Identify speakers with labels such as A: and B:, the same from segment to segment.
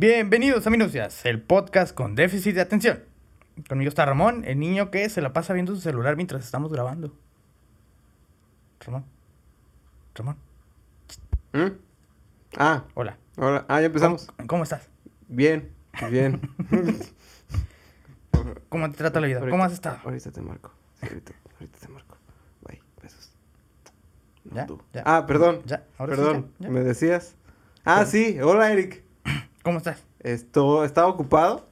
A: Bienvenidos a Minucias, el podcast con déficit de atención. Conmigo está Ramón, el niño que se la pasa viendo su celular mientras estamos grabando. Ramón. Ramón.
B: ¿Mm? Ah,
A: Hola.
B: hola. Ah, ya empezamos.
A: ¿Cómo, cómo estás?
B: Bien, bien.
A: ¿Cómo te trata la vida?
B: Ahorita-
A: ¿Cómo has estado?
B: Ahorita te marco. Sí, ahorita, ahorita te marco. Bye, besos. No,
A: ¿Ya?
B: tú.
A: ¿Ya?
B: Ah, perdón.
A: ¿Ya? ¿Ahora sí,
B: Perdón,
A: ya? ¿Ya?
B: ¿me decías? Ah,
A: ¿Cómo?
B: sí. Hola, Eric.
A: ¿Cómo estás?
B: Esto, estaba ocupado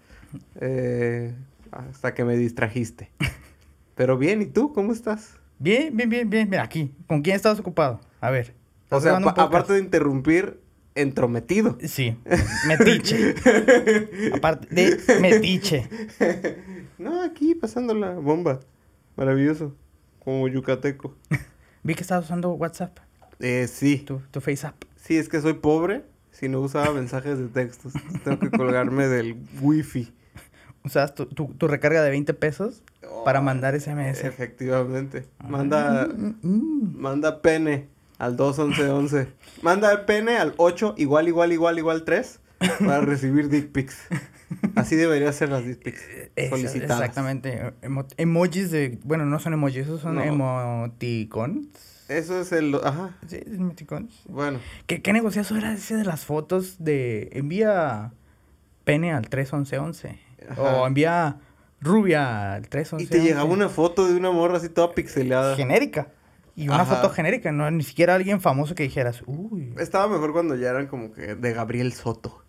B: eh, hasta que me distrajiste. Pero bien, ¿y tú? ¿Cómo estás?
A: Bien, bien, bien, bien. Mira, aquí. ¿Con quién estabas ocupado? A ver.
B: O
A: ¿estás
B: sea, aparte de interrumpir, entrometido.
A: Sí, metiche. aparte de metiche.
B: No, aquí pasando la bomba. Maravilloso. Como yucateco.
A: Vi que estabas usando WhatsApp,
B: Eh, sí.
A: tu, tu FaceApp.
B: Sí, es que soy pobre. Si no usaba mensajes de textos, tengo que colgarme del wifi.
A: Usabas tu, tu, tu recarga de 20 pesos para mandar SMS.
B: Efectivamente. Manda,
A: Mm, mm.
B: manda pene al 21111. Manda el pene al 8 igual, igual, igual, igual 3 para recibir dick pics. Así debería ser las dick pics.
A: Esa-
B: Solicitadas.
A: Exactamente. Emo- emojis de. Bueno, no son emojis, esos son
B: No.
A: emoticons.
B: Eso es el... Ajá.
A: Sí, emoticons.
B: Bueno.
A: ¿Qué, ¿Qué negociazo era ese de las fotos de envía pene al 31111?
B: Ajá.
A: O envía rubia al 31111.
B: Y te llegaba una foto de una morra así toda pixeleada.
A: genérica. Y una
B: Ajá.
A: foto genérica, no ni siquiera alguien famoso que dijeras, uy.
B: Estaba mejor cuando ya eran como que de Gabriel Soto.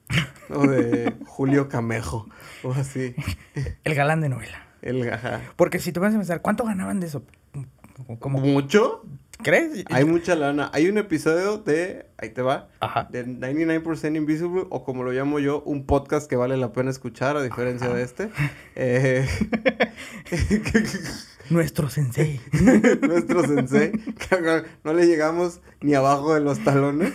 B: O de Julio Camejo. O así.
A: El galán de novela.
B: El, ajá.
A: Porque si te vas a pensar, ¿cuánto ganaban de eso? Como,
B: ¿Mucho?
A: ¿Crees?
B: Hay mucha lana. Hay un episodio de, ahí te va,
A: Ajá.
B: de 99% Invisible, o como lo llamo yo, un podcast que vale la pena escuchar, a diferencia de este. Eh,
A: Nuestro sensei.
B: nuestro sensei, no le llegamos ni abajo de los talones.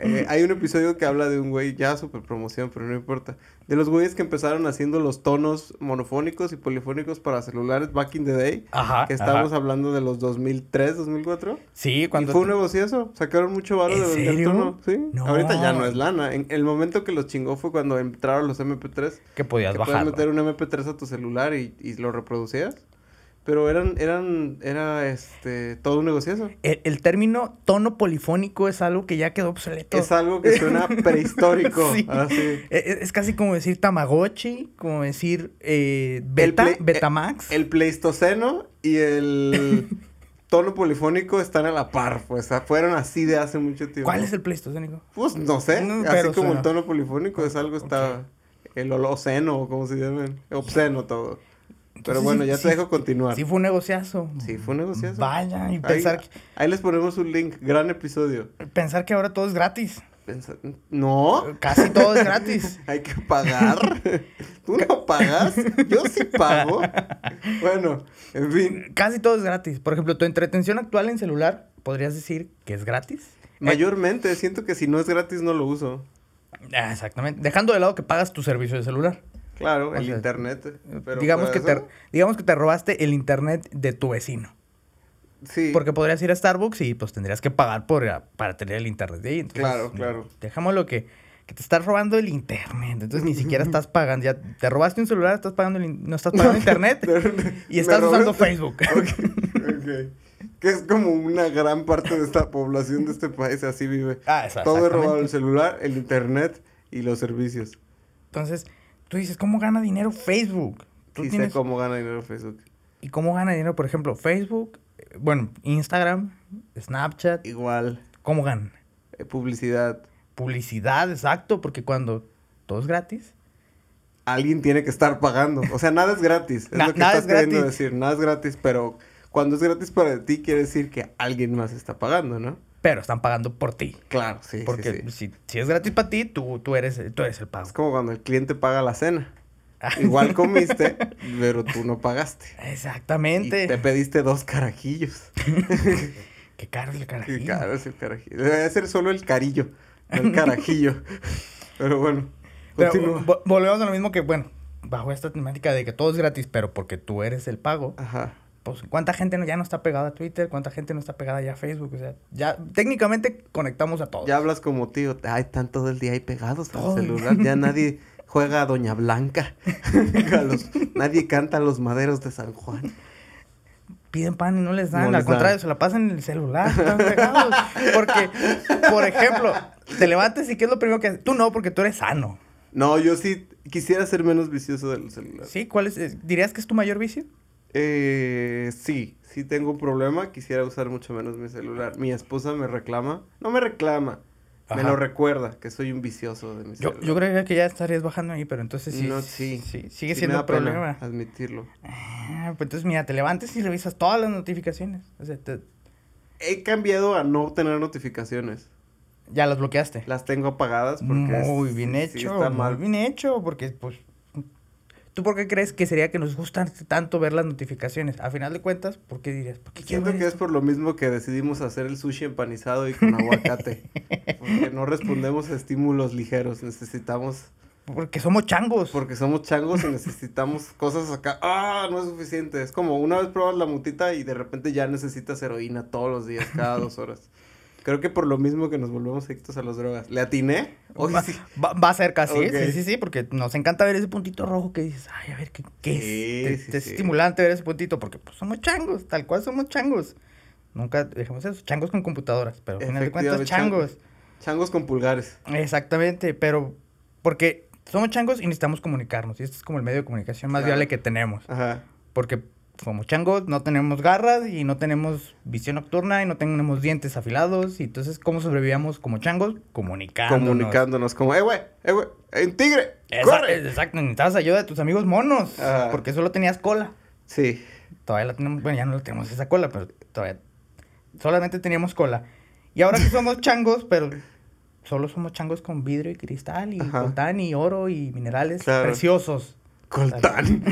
B: Eh, hay un episodio que habla de un güey, ya super promoción, pero no importa. De los güeyes que empezaron haciendo los tonos monofónicos y polifónicos para celulares back in the day.
A: Ajá.
B: Que estábamos hablando de los 2003, 2004.
A: Sí, cuando.
B: Y fue un negociazo. Sacaron mucho varo
A: ¿En
B: de vender tono. Sí.
A: No.
B: Ahorita ya no es lana. En el momento que los chingó fue cuando entraron los MP3.
A: Que podías
B: Que puedes
A: bajarlo.
B: meter un MP3 a tu celular y, y lo reproducías. Pero eran, eran, era este, todo un negociazo.
A: El, el término tono polifónico es algo que ya quedó obsoleto.
B: Es algo que suena prehistórico.
A: Sí.
B: Así.
A: E- e- Es, casi como decir Tamagotchi, como decir eh, Beta,
B: play-
A: Betamax.
B: El pleistoceno y el tono polifónico están a la par. Pues fueron así de hace mucho tiempo.
A: ¿Cuál es el pleistocénico?
B: Pues no sé,
A: No,
B: así como
A: suena-
B: el tono polifónico es algo está el holoceno o como se llaman, obsceno todo. Pero bueno, ya
A: sí-
B: te dejo continuar.
A: Sí fue un negociazo.
B: Sí, fue un negociazo.
A: Vaya, y
B: Ahí,
A: pensar, que-
B: ahí les ponemos un link, gran episodio.
A: pensar que ahora todo es gratis.
B: No,
A: Casi todo es gratis.
B: hay que pagar. ¿Tú no pagas? Yo sí pago. Bueno, en fin,
A: Casi todo es gratis. Por ejemplo, tu entretención actual en celular, ¿podrías decir que es gratis?
B: mayormente siento que si no es gratis no lo uso.
A: Ah, exactamente. Dejando de lado que pagas tu servicio de celular.
B: Claro,
A: O
B: el
A: sea,
B: internet. Pero
A: digamos, que te, digamos que te robaste el internet de tu vecino.
B: Sí.
A: Porque podrías ir a Starbucks y pues tendrías que pagar por, ah, para tener el internet de ahí. Entonces,
B: Claro, claro.
A: Dejémoslo que, que te estás robando el internet. Entonces ni siquiera estás pagando. Ya te robaste un celular, estás pagando el no estás pagando internet y estás usando Facebook.
B: Ok, ok. Que es como una gran parte de esta población de este país así vive.
A: Ah, esa-
B: Todo es robado, el celular, el internet y los servicios.
A: Entonces, tú dices, ¿cómo gana dinero Facebook? Tú
B: Sí
A: tienes...
B: sé cómo gana dinero Facebook.
A: ¿Y cómo gana dinero, por ejemplo, Facebook? Bueno, Instagram, Snapchat.
B: Igual,
A: ¿Cómo ganan?
B: eh, publicidad.
A: Publicidad, exacto, porque cuando todo es gratis.
B: Alguien tiene que estar pagando. O sea, nada es gratis. Es
A: Na-
B: lo que
A: nada
B: estás
A: es
B: queriendo decir. Nada es gratis, pero cuando es gratis para ti quiere decir que alguien más está pagando, ¿no?
A: Pero están pagando por ti.
B: Claro, sí,
A: Porque
B: sí.
A: Si, si es gratis para ti, tú, tú, eres, tú eres el pago.
B: Es como cuando el cliente paga la cena.
A: Ah,
B: Igual comiste, pero tú no pagaste. Y
A: Exactamente.
B: te pediste dos carajillos.
A: Qué caro es el
B: Qué
A: carajillo.
B: caro es el carajillo. Debe ser solo el carillo, no el carajillo. Pero bueno,
A: Pero volvemos a lo mismo que, bueno, bajo esta temática de que todo es gratis, pero porque tú eres el pago,
B: Ajá.
A: Pues, ¿cuánta gente no, ya no está pegada a Twitter? ¿Cuánta gente no está pegada ya a Facebook? O sea, ya técnicamente conectamos a todos.
B: Ya hablas como tío. Ay, están todo el día ahí pegados al celular. Ya nadie juega a Doña Blanca. A los- nadie canta a los maderos de San Juan.
A: Piden pan y no les dan.
B: No
A: Al contrario,
B: dan.
A: se la pasan en el celular. Están pegados. Porque, por ejemplo, te levantas y ¿qué es lo primero que haces? Tú no, porque tú eres sano.
B: No, yo sí quisiera ser menos vicioso del celular.
A: ¿Sí? ¿Cuál es? ¿Dirías que es tu mayor vicio?
B: Eh, sí, sí tengo un problema. Quisiera usar mucho menos mi celular. Mi esposa me reclama. No me reclama. Me lo recuerda que soy un vicioso de mi
A: Yo,
B: celular.
A: yo creía que ya estarías bajando ahí, pero entonces sí.
B: No, sí.
A: sí, sigue
B: Sí
A: siendo un
B: pena
A: problema.
B: admitirlo.
A: Ah, pues entonces, mira, te levantas y revisas todas las notificaciones. O sea, te-
B: He cambiado a no tener notificaciones.
A: ya las bloqueaste.
B: Las tengo apagadas porque
A: Muy bien hecho.
B: sí está mal.
A: Muy bien hecho, porque pues... ¿Tú por qué crees que sería que nos gusta tanto ver las notificaciones? A final de cuentas, ¿por qué dirías? ¿Por qué quiero
B: Siento que es por lo mismo que decidimos hacer el sushi empanizado y con aguacate. porque no respondemos a estímulos ligeros. Necesitamos.
A: Porque somos changos.
B: Porque somos changos y necesitamos cosas acá. ¡Ah! No es suficiente. Es como una vez pruebas la mutita y de repente ya necesitas heroína todos los días, cada dos horas. Creo que por lo mismo que nos volvemos adictos a las drogas. ¿Le atiné? Hoy
A: va,
B: sí.
A: va- va a ser casi,
B: Ok.
A: sí, sí, sí, porque nos encanta ver ese puntito rojo que dices, ay, a ver, ¿qué, qué es?
B: Sí,
A: Te- es estimulante ver ese puntito, porque pues somos changos, tal cual somos changos. Nunca dejemos eso, changos con computadoras, pero al final de cuentas changos.
B: Changos con pulgares.
A: Exactamente, pero porque somos changos y necesitamos comunicarnos, y este es como el medio de comunicación más
B: Claro.
A: viable que tenemos.
B: Ajá.
A: Porque como changos no tenemos garras y no tenemos visión nocturna y no tenemos dientes afilados. Y entonces, ¿cómo sobrevivíamos como changos? Comunicándonos.
B: Comunicándonos como, eh, güey, eh, güey, un tigre,
A: Esa-
B: corre.
A: exacto, necesitabas ayuda de tus amigos monos.
B: Ajá.
A: Porque solo tenías cola.
B: Sí.
A: Todavía la tenemos, bueno, ya no la tenemos esa cola, pero todavía solamente teníamos cola. Y ahora que somos changos, pero solo somos changos con vidrio y cristal y
B: Ajá.
A: coltán y oro y minerales
B: Claro.
A: preciosos.
B: Coltán.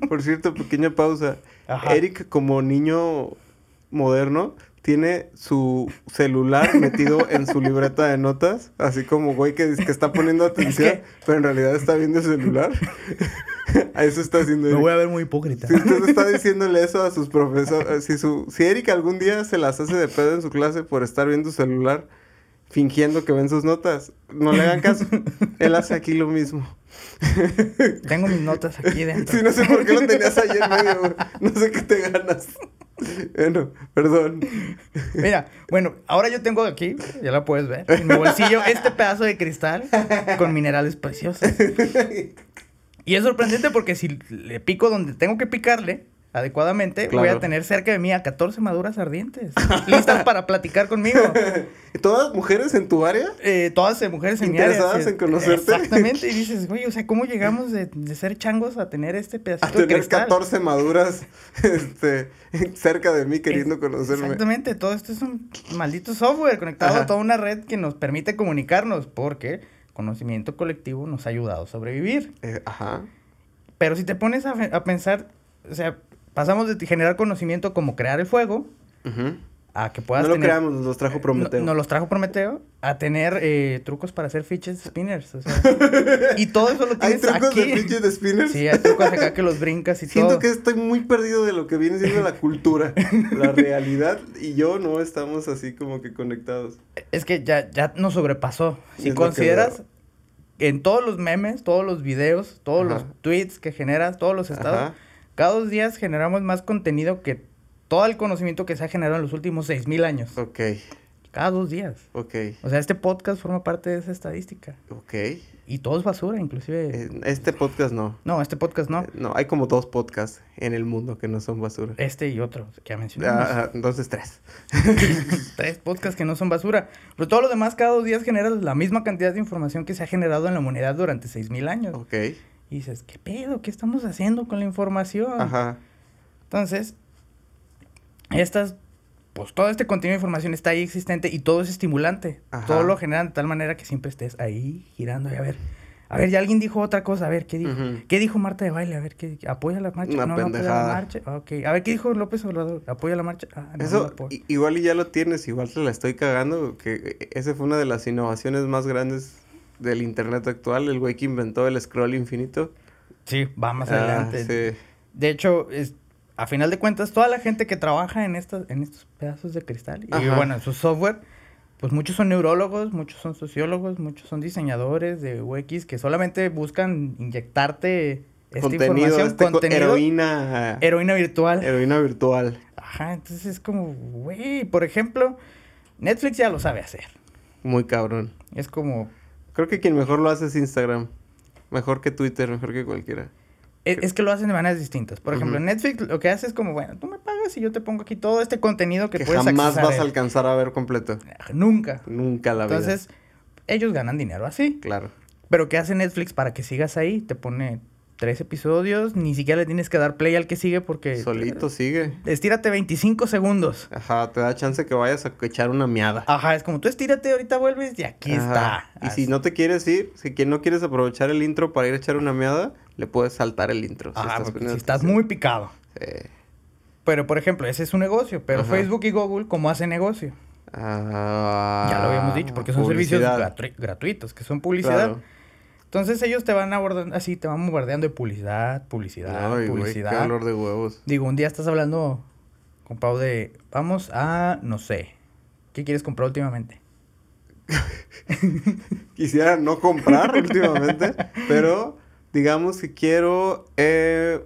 B: Por cierto, pequeña pausa.
A: Ajá.
B: Eric, como niño moderno, tiene su celular metido en su libreta de notas, así como güey que está poniendo atención,
A: que-
B: pero en realidad está viendo el celular. a eso está haciendo
A: Me
B: Eric.
A: voy a ver muy hipócrita.
B: Si usted está diciéndole eso a sus profesores, si, su, si Eric algún día se las hace de pedo en su clase por estar viendo su celular, fingiendo que ven sus notas, no le hagan caso. Él hace aquí lo mismo.
A: Tengo mis notas aquí dentro.
B: Sí, no sé por qué lo tenías ahí en medio, güey. No sé qué te ganas. Bueno, perdón.
A: Mira, bueno, ahora yo tengo aquí, ya la puedes ver, en mi bolsillo este pedazo de cristal con minerales preciosos. Y es sorprendente porque si le pico donde tengo que picarle adecuadamente, voy a tener cerca de mí a 14 maduras ardientes, listas para platicar conmigo.
B: ¿Todas mujeres en tu área?
A: Eh, todas eh, mujeres en mi área.
B: Interesadas en conocerte.
A: Exactamente, y dices, güey, o sea, ¿cómo llegamos de, de ser changos a tener este
B: A
A: pedacito de
B: tener
A: cristal?
B: 14 maduras este, cerca de mí queriendo conocerme.
A: Exactamente, todo esto es un maldito software conectado
B: Ajá.
A: a toda una red que nos permite comunicarnos, porque conocimiento colectivo nos ha ayudado a sobrevivir.
B: Eh, ajá.
A: Pero si te pones a, a pensar, o sea, pasamos de generar conocimiento como crear el fuego
B: Ujú.
A: a que puedas
B: No lo
A: tener...
B: creamos, nos los trajo Prometeo.
A: No- Nos los trajo Prometeo a tener eh, trucos para hacer fidget spinners. O sea, y todo eso lo
B: ¿Hay
A: tienes
B: trucos
A: aquí.
B: de fidget spinners?
A: Sí, hay trucos acá que los brincas y
B: Siento
A: todo.
B: que estoy muy perdido de lo que viene siendo la cultura, la realidad, y yo no estamos así como que conectados.
A: Es que ya, ya nos sobrepasó.
B: Es
A: Si
B: que
A: consideras en todos los memes, todos los videos, todos
B: Ajá.
A: los tweets que generas, todos los estados,
B: Ajá.
A: Cada dos días generamos más contenido que todo el conocimiento que se ha generado en los últimos seis mil años.
B: Ok,
A: Cada dos días.
B: ok,
A: O sea, este podcast forma parte de esa estadística.
B: ok.
A: Y todo es basura, inclusive.
B: Eh, Este podcast no.
A: No, este podcast no.
B: Eh, No, hay como dos podcasts en el mundo que no son basura.
A: Este y otro que ya mencionamos.
B: Ah, entonces tres.
A: Tres podcasts que no son basura. Pero todo lo demás cada dos días generas la misma cantidad de información que se ha generado en la humanidad durante seis mil años.
B: Ok.
A: Y dices, ¿qué pedo? ¿Qué estamos haciendo con la información?
B: Ajá.
A: Entonces, estas, pues todo este contenido de información está ahí existente y todo es estimulante.
B: Ajá.
A: Todo lo generan de tal manera que siempre estés ahí girando y a ver. A ver, ya alguien dijo otra cosa, a ver, ¿qué dijo? ¿Qué dijo Marta de baile? A ver, ¿qué apoya la marcha?
B: Una
A: no, no
B: pendejada.
A: la marcha. Ok. A ver, ¿qué dijo López Obrador? ¿Apoya la marcha? Ah, no, no
B: Eso i- igual y ya lo tienes, igual te la estoy cagando, que eh, esa fue una de las innovaciones más grandes del internet actual, el güey que inventó el scroll infinito.
A: Sí, va más
B: Ah,
A: adelante.
B: sí.
A: De hecho, es, a final de cuentas, toda la gente que trabaja en, estas, en estos pedazos de cristal, y bueno, en su software, pues muchos son neurólogos, muchos son sociólogos, muchos son diseñadores de UX que solamente buscan inyectarte esta
B: contenido,
A: información,
B: este co-
A: contenido,
B: heroína.
A: heroína virtual.
B: heroína virtual.
A: Ajá, entonces es como, güey, por ejemplo, Netflix ya lo sabe hacer.
B: Muy cabrón.
A: Es como,
B: Creo que quien mejor lo hace es Instagram. Mejor que Twitter, mejor que cualquiera.
A: es, es que lo hacen de maneras distintas. Por ejemplo. Netflix lo que hace es como, bueno, tú me pagas y yo te pongo aquí todo este contenido que,
B: Que
A: puedes
B: jamás vas a alcanzar a ver completo.
A: Nunca.
B: Nunca la vida.
A: Entonces, ellos ganan dinero así.
B: Claro.
A: Pero ¿qué hace Netflix para que sigas ahí? Te pone tres episodios, ni siquiera le tienes que dar play al que sigue porque...
B: Solito sigue.
A: Estírate 25 segundos.
B: Ajá, te da chance que vayas a echar una miada.
A: Ajá, es como tú estírate, ahorita vuelves y aquí
B: Ajá.
A: está.
B: Y si no te quieres ir, si que no quieres aprovechar el intro para ir a echar una meada, le puedes saltar el intro. si
A: Ajá,
B: estás
A: porque si estás muy picado.
B: Sí.
A: Pero, por ejemplo, ese es su negocio. Pero
B: Ajá.
A: Facebook y Google, ¿cómo hacen negocio?
B: Ah,
A: Ya lo habíamos dicho, porque son servicios gratu- gratuitos, que son publicidad.
B: Claro.
A: Entonces ellos te van abordando así, te van bombardeando de publicidad, publicidad,
B: Ay,
A: publicidad.
B: dolor de huevos.
A: Digo, un día estás hablando con Pau de, vamos a, no sé, ¿qué quieres comprar últimamente?
B: Quisiera no comprar últimamente, pero digamos que quiero eh,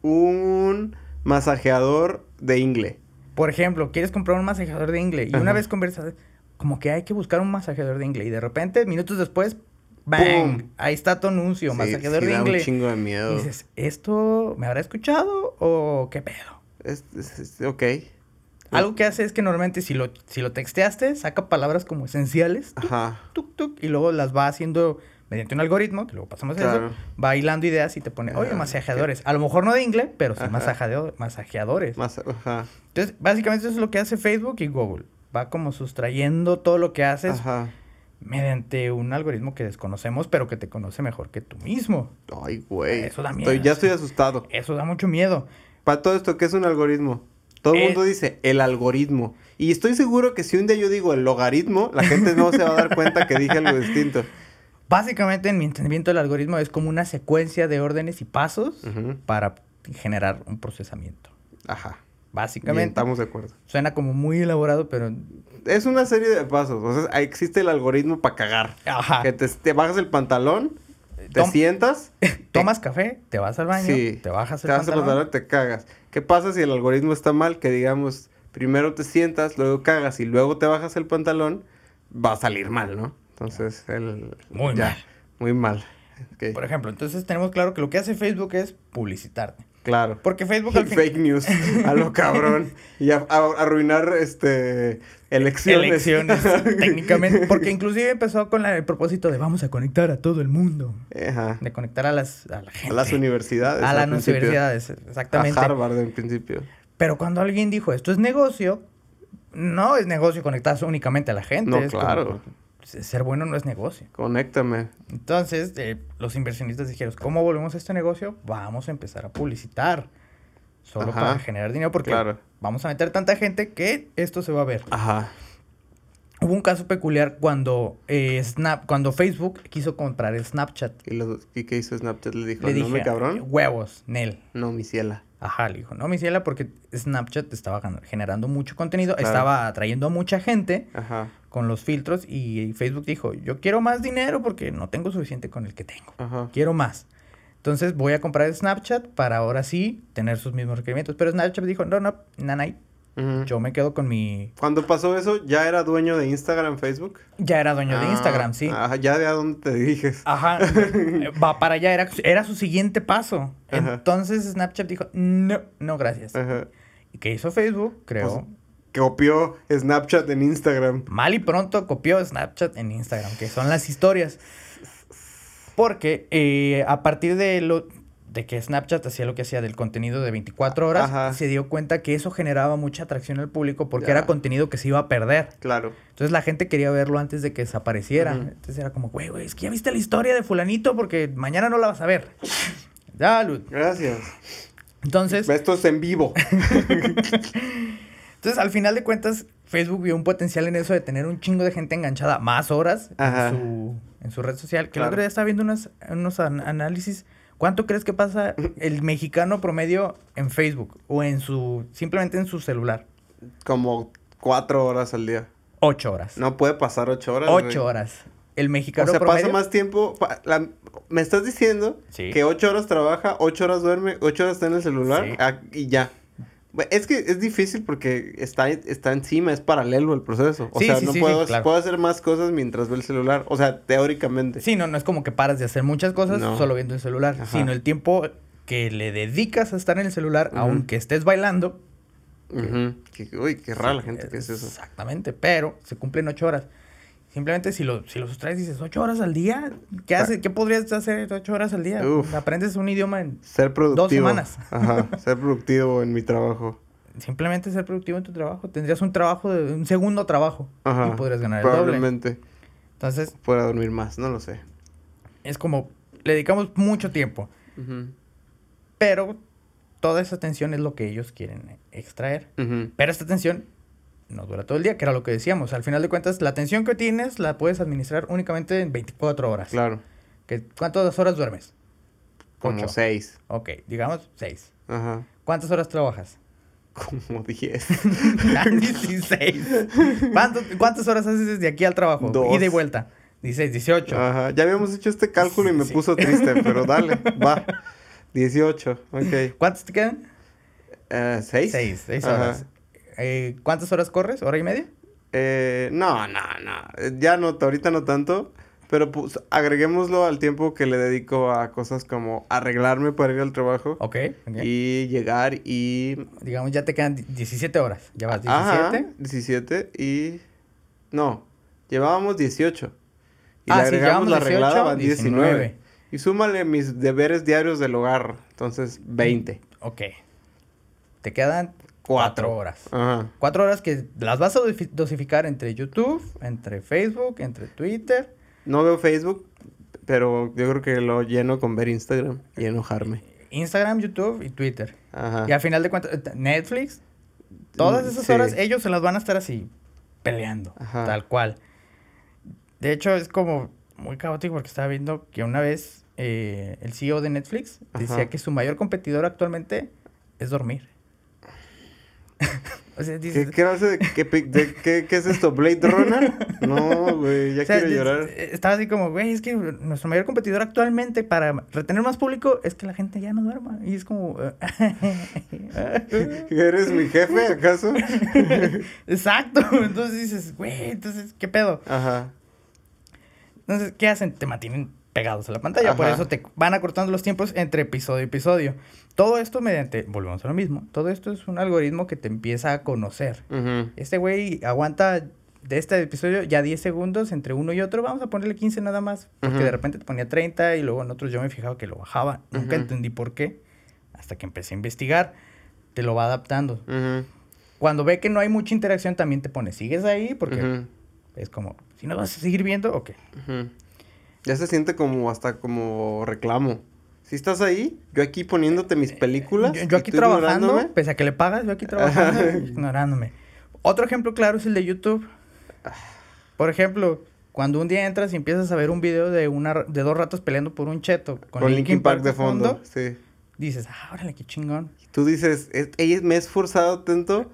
B: un masajeador de ingle.
A: Por ejemplo, quieres comprar un masajeador de ingle y una vez conversas, como que hay que buscar un masajeador de ingle y de repente, minutos después, ¡bang! Ahí está tu anuncio,
B: Sí,
A: masajeador
B: sí
A: de
B: da
A: ingle.
B: un chingo de
A: Y
B: miedo.
A: dices, ¿esto me habrá escuchado o qué pedo?
B: Es, es- es- ok.
A: Algo que hace es que normalmente si lo, si lo texteaste, saca palabras como esenciales, tuc,
B: Ajá.
A: tuc, tuc, y luego las va haciendo mediante un algoritmo, que luego pasamos a
B: Claro.
A: eso, va hilando ideas y te pone, oye, masajeadores. A lo mejor no de ingle, pero sí masajeadores.
B: Ajá.
A: Entonces, básicamente eso es lo que hace Facebook y Google. Va como sustrayendo todo lo que haces
B: Ajá.
A: Mediante un algoritmo que desconocemos, pero que te conoce mejor que tú mismo.
B: Ay, güey.
A: Eso da miedo.
B: Estoy- ya estoy asustado.
A: Eso da mucho miedo.
B: Para todo esto, ¿qué es un algoritmo? Todo el
A: Eh,
B: mundo dice el algoritmo. Y estoy seguro que si un día yo digo el logaritmo, la gente no se va a dar cuenta que dije algo distinto.
A: Básicamente, en mi entendimiento, el algoritmo es como una secuencia de órdenes y pasos para generar un procesamiento.
B: Ajá. Bien,
A: Básicamente,
B: estamos de acuerdo.
A: suena como muy elaborado, pero...
B: Es una serie de pasos. O sea, existe el algoritmo para cagar.
A: Ajá.
B: Que te, te bajas el pantalón, te
A: Tom-
B: sientas,
A: Tomas café, te vas al baño,
B: Sí.
A: te bajas el
B: te bajas el
A: pantalón.
B: pantalón y te cagas. ¿Qué pasa si el algoritmo está mal? Que digamos, primero te sientas, luego cagas y luego te bajas el pantalón, va a salir mal, ¿no? Entonces, el...
A: Muy
B: ya,
A: mal.
B: Muy mal.
A: Por ejemplo, entonces tenemos claro que lo que hace Facebook es publicitarte.
B: Claro.
A: Porque Facebook al fin...
B: Fake news, a lo cabrón. Y a, a- arruinar este elecciones.
A: Elecciones, técnicamente. Porque inclusive empezó con la- el propósito de vamos a conectar a todo el mundo.
B: Ajá.
A: De conectar a las a la gente.
B: A las universidades.
A: A las
B: principio.
A: universidades, exactamente.
B: A Harvard en principio.
A: Pero cuando alguien dijo esto es negocio, no es negocio conectarse únicamente a la gente.
B: No,
A: es como,
B: claro.
A: Ser bueno no es negocio.
B: Conéctame.
A: Entonces, eh, los inversionistas dijeron, ¿cómo volvemos a este negocio? Vamos a empezar a publicitar. Solo
B: Ajá.
A: para generar dinero porque
B: Claro.
A: vamos a meter tanta gente que esto se va a ver.
B: Ajá.
A: Hubo un caso peculiar cuando eh, Snap, cuando Facebook quiso comprar Snapchat.
B: ¿Y, lo- y qué hizo Snapchat? Le dijo,
A: Le
B: no me cabrón.
A: huevos, Nel.
B: No, mi ciela.
A: Ajá, le dijo, no, mi ciela, porque Snapchat estaba generando mucho contenido,
B: Claro.
A: estaba atrayendo a mucha gente
B: Ajá.
A: Con los filtros y Facebook dijo, yo quiero más dinero porque no tengo suficiente con el que tengo.
B: Ajá.
A: Quiero más. Entonces voy a comprar Snapchat para ahora sí tener sus mismos requerimientos. Pero Snapchat dijo, no, no, nanay, yo me quedo con mi...
B: Cuando pasó eso, ¿ya era dueño de Instagram, Facebook?
A: Ya era dueño de
B: Ah,
A: Instagram, sí.
B: Ajá, ya de a dónde te diriges.
A: Ajá, va para allá, era, era su siguiente paso.
B: Ajá.
A: Entonces Snapchat dijo, no, no, gracias.
B: Ajá.
A: ¿Y qué hizo Facebook? Creó...
B: Pues, Copió Snapchat en Instagram.
A: Mal y pronto copió Snapchat en Instagram, que son las historias. Porque eh, a partir de lo de que Snapchat hacía lo que hacía del contenido de 24 horas,
B: Ajá.
A: se dio cuenta que eso generaba mucha atracción al público porque
B: Ya.
A: era contenido que se iba a perder.
B: Claro.
A: Entonces la gente quería verlo antes de que desapareciera. Entonces era como, güey, güey, es que ya viste la historia de fulanito porque mañana no la vas a ver. Salud.
B: Gracias.
A: Entonces,
B: Esto es en vivo.
A: Entonces, al final de cuentas, Facebook vio un potencial en eso de tener un chingo de gente enganchada más horas
B: Ajá.
A: en su, en su red social. Que
B: Claro.
A: el otro día estaba viendo unas, unos an- análisis ¿Cuánto crees que pasa el mexicano promedio en Facebook o en su, simplemente en su celular?
B: Como cuatro horas al día.
A: Ocho horas.
B: No puede pasar ocho horas.
A: Ocho
B: güey.
A: horas. El
B: O
A: mexicano
B: sea,
A: promedio.
B: pasa más tiempo. pa- la- me estás diciendo
A: Sí.
B: que ocho horas trabaja, ocho horas duerme, ocho horas está en el celular
A: Sí.
B: y ya. Es que es difícil porque está, está encima, es paralelo el proceso. O
A: Sí,
B: sea,
A: sí,
B: no
A: sí,
B: puedo,
A: claro.
B: puedo hacer más cosas mientras veo el celular. O sea, teóricamente.
A: Sí, no, no es como que paras de hacer muchas cosas
B: No.
A: solo viendo el celular,
B: Ajá.
A: sino el tiempo que le dedicas a estar en el celular, aunque estés bailando.
B: Que- uy, qué rara la gente que hace eso.
A: Exactamente, pero se cumplen ocho horas. Simplemente si lo, si lo sustraes dices, ¿ocho horas al día? ¿Qué, hace, ¿Qué podrías hacer ocho horas al día?
B: Uf.
A: Aprendes un idioma en...
B: Ser productivo.
A: semanas.
B: Ajá, ser productivo en mi trabajo.
A: Simplemente ser productivo en tu trabajo. Tendrías un trabajo, de, un segundo trabajo.
B: Ajá.
A: Y podrías ganar el doble.
B: Probablemente
A: Entonces,
B: pueda dormir más, no lo sé.
A: es como, le dedicamos mucho tiempo. Pero toda esa atención es lo que ellos quieren extraer. Pero esta atención no dura todo el día, que era lo que decíamos. Al final de cuentas, la atención que tienes la puedes administrar únicamente en 24 horas.
B: Claro,
A: Que, ¿Cuántas horas duermes?
B: como
A: Ocho.
B: seis.
A: Ok, digamos 6.
B: Ajá,
A: ¿Cuántas horas trabajas?
B: como diez.
A: 16. ¿Cuánto- ¿Cuántas horas haces desde aquí al trabajo?
B: Dos.
A: Ida y vuelta. 16, 18.
B: Ajá, ya habíamos hecho este cálculo y me
A: Sí.
B: puso triste, pero dale, va. 18, ok.
A: ¿Cuántas te quedan?
B: Eh, ¿Seis?
A: 6, 6
B: Ajá.
A: Eh, ¿Cuántas horas corres? ¿Hora y media?
B: Eh, no, no, no. Eh, Ya no, ahorita no tanto. Pero pues agreguémoslo al tiempo que le dedico a cosas como arreglarme para ir al trabajo.
A: Ok. ok.
B: Y llegar y...
A: Digamos, ya te quedan 17 horas. Ya vas 17.
B: Ajá, 17 y... No, llevábamos 18. Y
A: Ah,
B: le agregamos la arreglada,
A: 18,
B: van 19. Y súmale mis deberes diarios del hogar. Entonces, 20.
A: Ok. Te quedan
B: Cuatro.
A: 4 horas.
B: Ajá.
A: 4 horas que las vas a dosi- dosificar entre YouTube, entre Facebook, entre Twitter.
B: No veo Facebook, pero yo creo que lo lleno con ver Instagram y enojarme.
A: Instagram, YouTube y Twitter.
B: Ajá.
A: Y al final de cuentas, eh, Netflix, todas
B: Mm,
A: esas
B: sí.
A: horas ellos se las van a estar así peleando,
B: Ajá.
A: tal cual. De hecho, es como muy caótico porque estaba viendo que una vez eh, el CEO de Netflix decía
B: Ajá.
A: que su mayor competidor actualmente es dormir. O sea, dices,
B: ¿Qué, de, qué, de- qué- qué es esto? ¿Blade Runner? No, güey, ya
A: o sea,
B: quiero llorar.
A: eh, Estaba así como, güey, es que nuestro mayor competidor actualmente para retener más público es que la gente ya no duerma. Y es como...
B: ¿Eres mi jefe, acaso?
A: Exacto. Entonces dices, güey, entonces, ¿qué pedo?
B: Ajá.
A: Entonces, ¿qué hacen? Te mantienen pegados a la pantalla. Por
B: Ajá.
A: eso te van acortando los tiempos entre episodio y episodio. Todo esto mediante, volvemos a lo mismo, todo esto es un algoritmo que te empieza a conocer.
B: Ujú.
A: Este güey aguanta de este episodio ya 10 segundos entre uno y otro. Vamos a ponerle 15 nada más. Porque
B: Ujú.
A: de repente te ponía 30 y luego en otros yo me fijaba que lo bajaba. Nunca
B: Ujú.
A: entendí por qué. Hasta que empecé a investigar. Te lo va adaptando. Cuando ve que no hay mucha interacción también te pone, ¿sigues ahí? Porque es como, si no vas a seguir viendo, ok.
B: Ya se siente como hasta como reclamo. Si estás ahí, yo aquí poniéndote mis películas.
A: Yo, aquí trabajando,
B: ignorándome.
A: pese a que le pagas, yo aquí trabajando, ignorándome. Otro ejemplo claro es el de YouTube. Por ejemplo, cuando un día entras y empiezas a ver un video de una de dos ratos peleando por un cheto con,
B: Con Linkin Park de fondo. Sí.
A: dices, ah, órale, qué chingón.
B: Y tú dices, "Es- ella me he esforzado tanto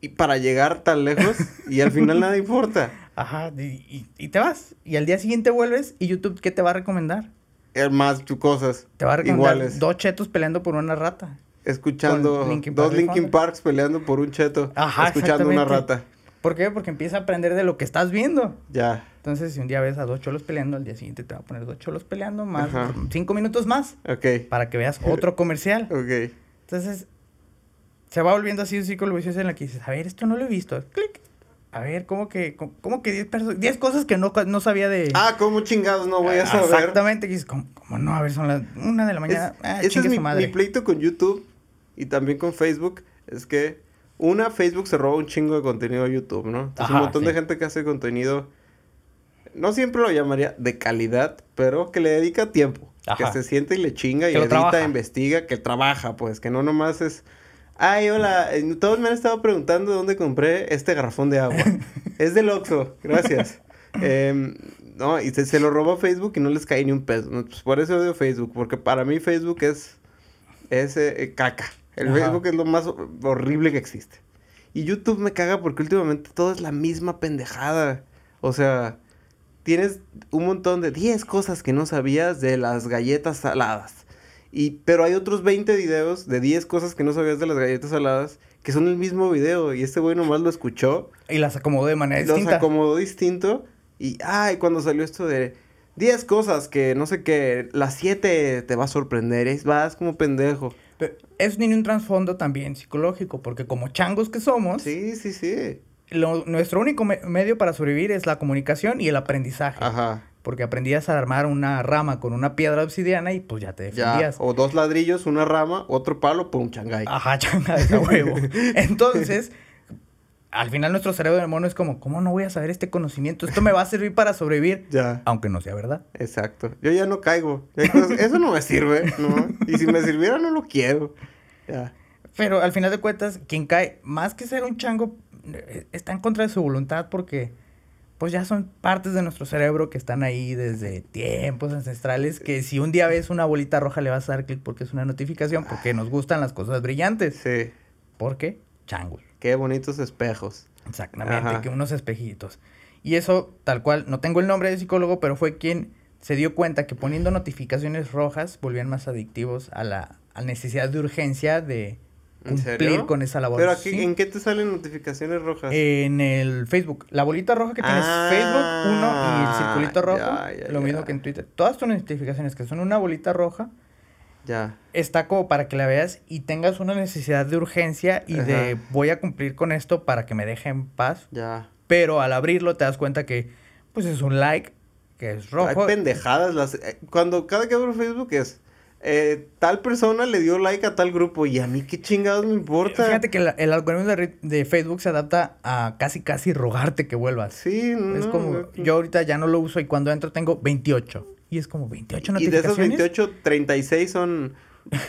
B: y para llegar tan lejos y al final nada importa.
A: Ajá, y, y- y te vas. Y al día siguiente vuelves y YouTube, ¿qué te va a recomendar?
B: Eh, Más tu cosas.
A: Te va a recomendar
B: Iguales.
A: dos chetos peleando por una rata.
B: Escuchando
A: Linkin
B: dos Linkin. Parks peleando por un cheto.
A: Ajá,
B: escuchando una rata.
A: ¿Por qué? Porque empieza a aprender de lo que estás viendo.
B: Ya.
A: Entonces, si un día ves a dos cholos peleando, al día siguiente te va a poner dos cholos peleando, más
B: Ajá.
A: cinco minutos más,
B: Ok.
A: para que veas otro comercial.
B: Ok.
A: Entonces, se va volviendo así un círculo vicioso en el que dices, a ver, esto no lo he visto. Clic. A ver, ¿cómo que, cómo, cómo que 10 perso- 10 cosas que no, no sabía de...
B: Ah, ¿cómo chingados no voy a saber?
A: Exactamente. Y dices, ¿cómo, cómo no? A ver, son las una de la
B: Es-
A: mañana. ah,
B: ese es mi,
A: madre.
B: mi pleito con YouTube y también con Facebook. Es que, una, Facebook se roba un chingo de contenido a YouTube, ¿no? Entonces,
A: Ajá,
B: un montón de gente que hace contenido, no siempre lo llamaría de calidad, pero que le dedica tiempo.
A: Ajá.
B: Que se siente y le chinga y edita,
A: trabaja.
B: investiga, que trabaja, pues, que no nomás es... Ay, hola, eh, todos me han estado preguntando dónde compré este garrafón de agua. es del Oxxo, gracias. Em, No, y se, se lo robó Facebook y no les cae ni un peso. Pues por eso odio Facebook, porque para mí Facebook es, es eh, eh, caca. El
A: Ajá.
B: Facebook es lo más horrible que existe. Y YouTube me caga porque últimamente todo es la misma pendejada. O sea, tienes un montón de 10 cosas que no sabías de las galletas saladas. Y, pero hay otros 20 videos de 10 cosas que no sabías de las galletas saladas que son el mismo video. Y este güey nomás lo escuchó
A: Y las acomodó de manera
B: los
A: distinta.
B: acomodó distinto. Y, ay, cuando salió esto de 10 cosas que no sé qué, las 7 te va a sorprender. Es, vas como pendejo.
A: Pero eso tiene un trasfondo también psicológico, porque como changos que somos,
B: Sí, sí, sí.
A: lo- nuestro único me- medio para sobrevivir es la comunicación y el aprendizaje.
B: Ajá.
A: Porque aprendías a armar una rama con una piedra obsidiana y pues ya te
B: Ya.
A: defendías.
B: O dos ladrillos, una rama, otro palo, pum, changay.
A: Ajá, changa de huevo. Entonces, al final nuestro cerebro de mono es como, ¿cómo no voy a saber este conocimiento? Esto me va a servir para sobrevivir,
B: Ya.
A: aunque no sea verdad.
B: Exacto. Yo ya no caigo. Eso no me sirve, ¿no? Y si me sirviera, no lo quiero. Ya.
A: Pero al final de cuentas, quien cae, más que ser un chango, eh, está en contra de su voluntad porque pues ya son partes de nuestro cerebro que están ahí desde tiempos ancestrales, que si un día ves una bolita roja le vas a dar clic porque es una notificación, porque nos gustan las cosas brillantes.
B: Sí.
A: ¿Por qué? Changos.
B: Qué bonitos espejos.
A: Exactamente,
B: Ajá.
A: que unos espejitos. Y eso, tal cual, no tengo el nombre de psicólogo, pero fue quien se dio cuenta que poniendo notificaciones rojas volvían más adictivos a la a necesidad de urgencia de
B: ¿En
A: cumplir
B: serio?
A: con esa labor.
B: Pero aquí,
A: Sí.
B: ¿en qué te salen notificaciones rojas?
A: En el Facebook. La bolita roja que tienes
B: Ah,
A: Facebook, uno, y el circulito rojo,
B: ya, ya,
A: lo mismo que en Twitter. Todas tus notificaciones que son una bolita roja,
B: Ya.
A: está como para que la veas y tengas una necesidad de urgencia y de voy a cumplir con esto para que me deje en paz.
B: Ya.
A: Pero al abrirlo te das cuenta que, pues es un like, que es rojo.
B: Hay pendejadas. Las, eh, cuando cada que abro Facebook es. Eh, tal persona le dio like a tal grupo y a mí qué chingados me importa.
A: Fíjate que el algoritmo de, Facebook se adapta a casi casi rogarte que vuelvas.
B: Sí, no.
A: es como,
B: no.
A: yo ahorita ya no lo uso y cuando entro tengo 28. Y es como 28
B: Y de esos
A: notificaciones.
B: 28, 36 son.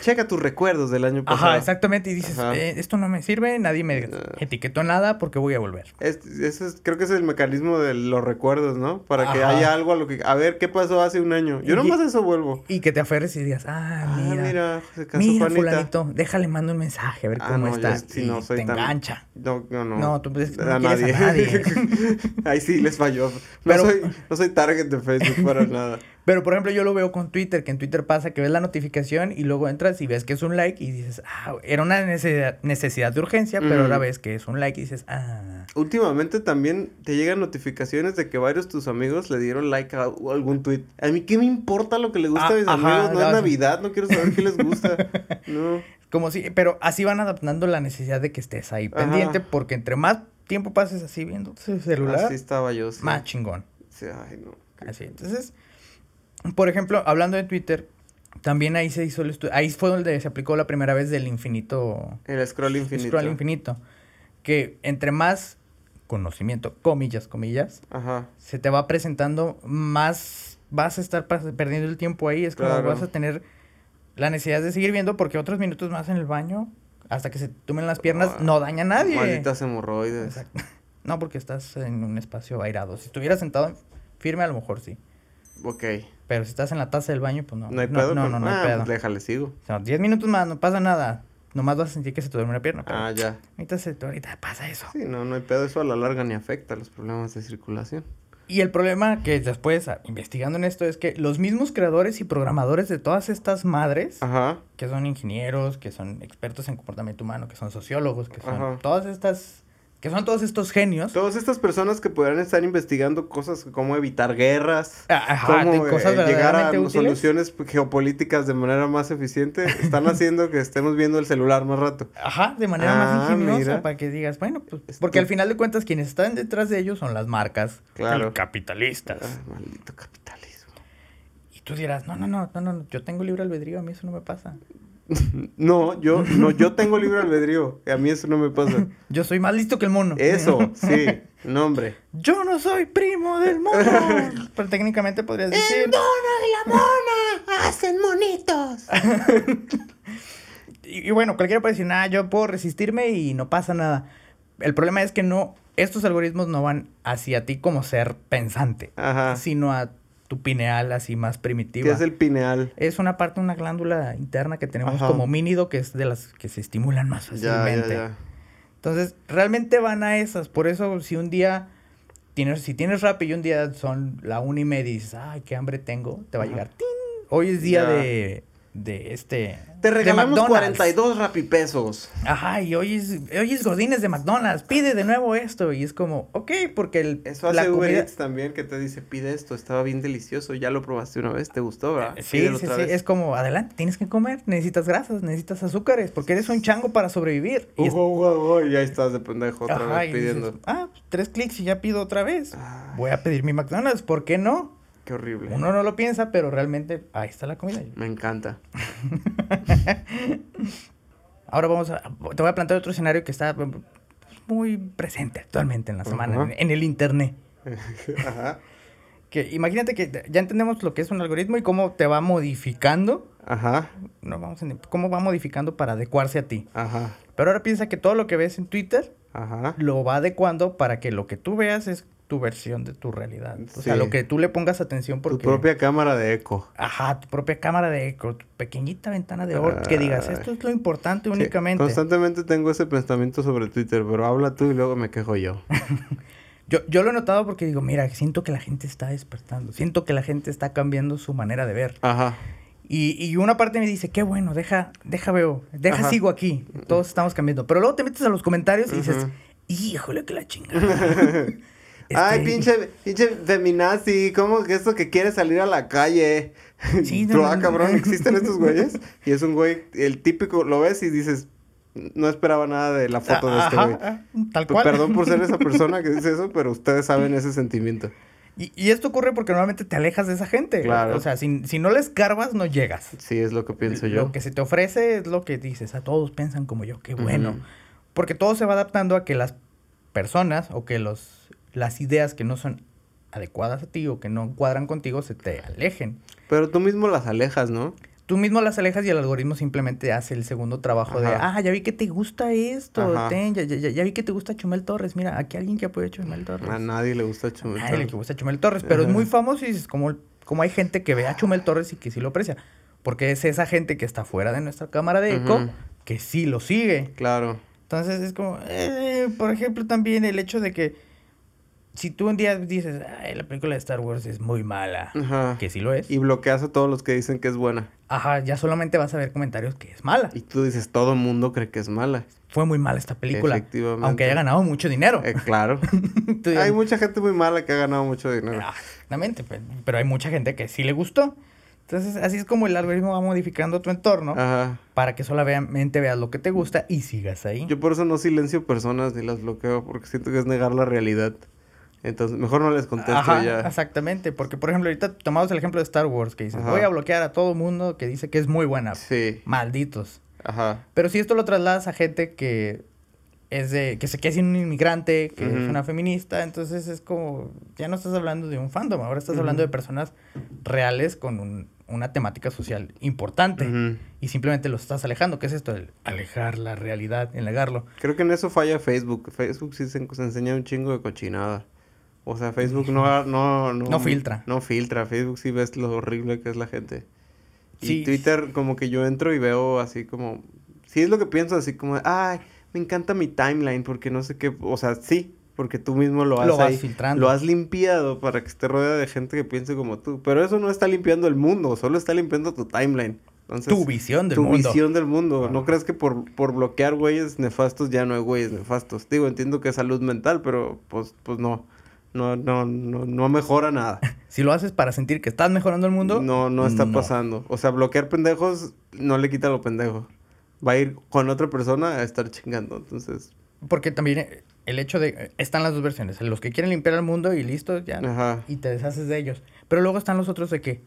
B: Checa tus recuerdos del año pasado.
A: Ajá, exactamente. Y dices. "Eh, esto no me sirve, nadie me
B: No.
A: etiquetó nada porque voy a volver.
B: Es, ese es- creo que es el mecanismo de los recuerdos, ¿no? Para que
A: Ajá.
B: haya algo a lo que... A ver, ¿qué pasó hace un año? Yo
A: Y-
B: nomás eso vuelvo.
A: Y que te aferres y digas, ah,
B: Ah,
A: mira.
B: mira, se casó
A: Mira, fulanito, déjale, mando un mensaje a ver
B: Ah,
A: cómo
B: no, yo
A: está.
B: sí
A: y
B: no soy
A: te
B: tan-
A: engancha.
B: No, no, no.
A: No, tú, pues, no
B: a nadie.
A: a nadie.
B: Ahí sí les falló. No,
A: Pero-
B: soy, no soy target de Facebook para nada.
A: Pero, por ejemplo, yo lo veo con Twitter, que en Twitter pasa que ves la notificación y luego entras y ves que es un like y dices, ah, era una necesidad, necesidad de urgencia, pero ahora ves que es un like y dices, ah.
B: Últimamente también te llegan notificaciones de que varios de tus amigos le dieron like a algún tweet. A mí, ¿qué me importa lo que le gusta
A: Ah,
B: a mis
A: ajá,
B: amigos? No
A: no,
B: es. Navidad, no quiero saber qué les gusta. No.
A: Como si, pero así van adaptando la necesidad de que estés ahí
B: Ajá.
A: pendiente, porque entre más tiempo pases así viendo tu celular,
B: Así estaba yo, sí.
A: más chingón.
B: Sí, ay, no.
A: Así, entonces, por ejemplo, hablando de Twitter, también ahí se hizo el estu- ahí fue donde se aplicó la primera vez del infinito,
B: El scroll infinito.
A: scroll infinito, que entre más conocimiento, comillas, comillas,
B: Ajá.
A: se te va presentando más, vas a estar perdiendo el tiempo ahí, es como
B: Claro.
A: vas a tener la necesidad de seguir viendo porque otros minutos más en el baño, hasta que se tumen las piernas,
B: Ah,
A: no daña a nadie.
B: Malditas hemorroides.
A: Exacto. No, porque estás en un espacio airado. Si estuvieras sentado firme, a lo mejor sí.
B: Ok.
A: Pero si estás en la taza del baño, pues no.
B: No hay pedo.
A: No,
B: con-
A: no, no, hay
B: ah,
A: pedo.
B: pues déjale, sigo.
A: O sea, 10 minutos más, no pasa nada. Nomás vas a sentir que se te duerme una pierna. Pero
B: Ah, ya.
A: ahorita, se, ahorita pasa eso.
B: Sí, no, no hay pedo. Eso a la larga ni afecta los problemas de circulación.
A: Y el problema que después, a- investigando en esto, es que los mismos creadores y programadores de todas estas madres,
B: Ajá.
A: que son ingenieros, que son expertos en comportamiento humano, que son sociólogos, que son
B: Ajá.
A: todas estas, que son todos estos genios.
B: Todas estas personas que podrán estar investigando cosas como evitar guerras,
A: Ah, Ajá, de
B: cómo
A: cosas
B: eh, llegar a
A: útiles.
B: soluciones geopolíticas de manera más eficiente, están haciendo que estemos viendo el celular más rato.
A: Ajá, de manera
B: Ah,
A: más ingeniosa
B: mira.
A: para que digas, bueno, pues, porque al final de cuentas quienes están detrás de ellos son las marcas
B: Claro.
A: capitalistas.
B: Ah, maldito capitalismo.
A: Y tú dirás, no, no, no, no, no, yo tengo libre albedrío, a mí eso no me pasa.
B: No, yo, no, yo tengo libre albedrío. A mí eso no me pasa.
A: Yo soy más listo que el mono.
B: Eso, sí, no, hombre.
A: Yo no soy primo del mono. Pero técnicamente podrías decir.
B: y la mona hacen monitos.
A: Y, y bueno, cualquiera puede decir, nada, yo puedo resistirme y no pasa nada. el problema es que no, estos algoritmos no van hacia ti como ser pensante,
B: Ajá.
A: sino a tu pineal así más primitiva.
B: ¿Qué es el pineal?
A: Es una parte, una glándula interna que tenemos
B: Ajá.
A: como mínido, que es de las que se estimulan más
B: Ya, ya,
A: fácilmente.
B: ya.
A: Entonces, realmente van a esas. Por eso, si un día tienes, si tienes rap y un día son la una y media y dices, ay, qué hambre tengo, te va a llegar. ¡ting! Hoy es día de, de este.
B: Te
A: de
B: regalamos
A: McDonald's.
B: 42 rapipesos.
A: Ajá, y hoy es, hoy es Godines de McDonald's, pide de nuevo esto. Y es como, ok, porque el,
B: Eso hace
A: la
B: Uber
A: comida-
B: Eats también, que te dice, pide esto, estaba bien delicioso, ya lo probaste una vez, ¿te gustó, verdad?
A: Sí,
B: Pídelo
A: sí,
B: otra
A: sí,
B: vez.
A: es como, adelante, tienes que comer, necesitas grasas, necesitas azúcares, porque eres un chango para sobrevivir. Y es-
B: ujú, y ahí estás de pendejo otra
A: Ajá,
B: vez
A: dices,
B: pidiendo.
A: ah, pues, tres clics y ya pido otra vez.
B: Ay,
A: Voy a pedir mi McDonald's, ¿por qué no?
B: Qué horrible.
A: Uno no lo piensa, pero realmente ahí está la comida.
B: Me encanta.
A: Ahora vamos a, te voy a plantear otro escenario que está pues, muy presente actualmente en la semana, en el internet.
B: Ajá.
A: Que imagínate que ya entendemos lo que es un algoritmo y cómo te va modificando,
B: Ajá.
A: no vamos a, cómo va modificando para adecuarse a ti.
B: Ajá.
A: Pero ahora piensa que todo lo que ves en Twitter
B: Ajá.
A: lo va adecuando para que lo que tú veas es tu versión de tu realidad. O sea, lo que tú le pongas atención porque...
B: Tu propia cámara de eco.
A: Ajá, tu propia cámara de eco, tu pequeñita ventana de oro, que digas,
B: Ay.
A: esto es lo importante
B: Sí,
A: únicamente.
B: constantemente tengo ese pensamiento sobre Twitter, pero habla tú y luego me quejo yo.
A: Yo, yo lo he notado porque digo, mira, siento que la gente está despertando, siento que la gente está cambiando su manera de ver.
B: Ajá.
A: Y, y una parte me dice, qué bueno, deja, deja veo, deja
B: Ajá.
A: sigo aquí, todos estamos cambiando. Pero luego te metes a los comentarios y dices,
B: Ujú.
A: híjole, que la chingada.
B: Ay,
A: Este,
B: pinche, pinche feminazi, ¿cómo que esto que quiere salir a la calle?
A: Sí, no,
B: ah,
A: no,
B: cabrón,
A: no.
B: existen estos güeyes. Y es un güey, el típico, lo ves y dices, no esperaba nada de la foto de este
A: Ajá,
B: güey.
A: tal cual.
B: Perdón por ser esa persona que dice eso, pero ustedes saben ese sentimiento.
A: Y, y esto ocurre porque normalmente te alejas de esa gente.
B: Claro.
A: O sea, si, si no les carbas, no llegas.
B: Sí, es lo que pienso yo.
A: Lo que se te ofrece es lo que dices. A todos piensan como yo, qué bueno.
B: Ujú.
A: Porque todo se va adaptando a que las personas o que los, las ideas que no son adecuadas a ti o que no cuadran contigo se te alejen.
B: Pero tú mismo las alejas, ¿no?
A: Tú mismo las alejas y el algoritmo simplemente hace el segundo trabajo de, ah, ya vi que te gusta esto, ten, ya, ya- ya- vi que te gusta Chumel Torres. Mira, aquí hay alguien que apoya a Chumel Torres.
B: A nadie le gusta
A: A
B: Chumel.
A: nadie le
B: Torres.
A: gusta Chumel Torres, pero es muy famoso y dices, como, como hay gente que ve a Chumel Torres y que sí lo aprecia. Porque es esa gente que está fuera de nuestra cámara de eco que sí lo sigue.
B: Claro.
A: Entonces es como, eh, por ejemplo, también el hecho de que si tú un día dices, ay, la película de Star Wars es muy mala,
B: Ajá.
A: que sí lo es,
B: Y bloqueas a todos los que dicen que es buena.
A: ajá, ya solamente vas a ver comentarios que es mala.
B: Y tú dices, todo el mundo cree que es mala.
A: Fue muy mala esta película,
B: Efectivamente.
A: aunque haya ganado mucho dinero.
B: Eh, claro.
A: Dices,
B: Hay mucha gente muy mala que ha ganado mucho dinero.
A: Ah, Exactamente, pero hay mucha gente que sí le gustó. Entonces, así es como el algoritmo va modificando tu entorno
B: Ajá.
A: para que solamente veas lo que te gusta y sigas ahí.
B: Yo por eso no silencio personas ni las bloqueo, porque siento que es negar la realidad. Entonces, mejor no les contesto
A: Ajá,
B: ya.
A: exactamente, porque por ejemplo, ahorita tomamos el ejemplo de Star Wars, que dices,
B: Ajá.
A: voy a bloquear a todo mundo que dice que es muy buena.
B: Sí.
A: Malditos.
B: Ajá.
A: Pero si esto lo trasladas a gente que es de, que se queda sin un inmigrante, que es una feminista, entonces es como, ya no estás hablando de un fandom, ahora estás hablando de personas reales con un- una temática social importante. Y simplemente lo estás alejando. ¿Qué es esto? El alejar la realidad, el negarlo.
B: Creo que en eso falla Facebook. Facebook sí se, se enseña un chingo de cochinada. O sea, Facebook no, no, no...
A: No filtra.
B: No filtra. Facebook sí ves lo horrible que es la gente. Y
A: Sí.
B: Twitter como que yo entro y veo así como... Sí es lo que pienso, así como... Ay, me encanta mi timeline porque no sé qué... O sea, sí. Porque tú mismo lo has
A: Lo vas
B: ahí-
A: filtrando.
B: Lo has limpiado para que esté rodeado de gente que piense como tú. Pero eso no está limpiando el mundo. Solo está limpiando tu timeline. Entonces,
A: tu visión del
B: tu
A: mundo.
B: visión del mundo. No crees que por, por bloquear güeyes nefastos ya no hay güeyes nefastos. Digo, entiendo que es salud mental, pero pues, pues no. No, no, no, no mejora nada.
A: Si lo haces para sentir que estás mejorando el mundo.
B: No, no está
A: no.
B: pasando. O sea, bloquear pendejos no le quita lo pendejo. Va a ir con otra persona a estar chingando. Entonces,
A: Porque también eh, el hecho de... eh, Están las dos versiones. Los que quieren limpiar el mundo y listo, ya.
B: ajá,
A: Y te deshaces de ellos. Pero luego están los otros de que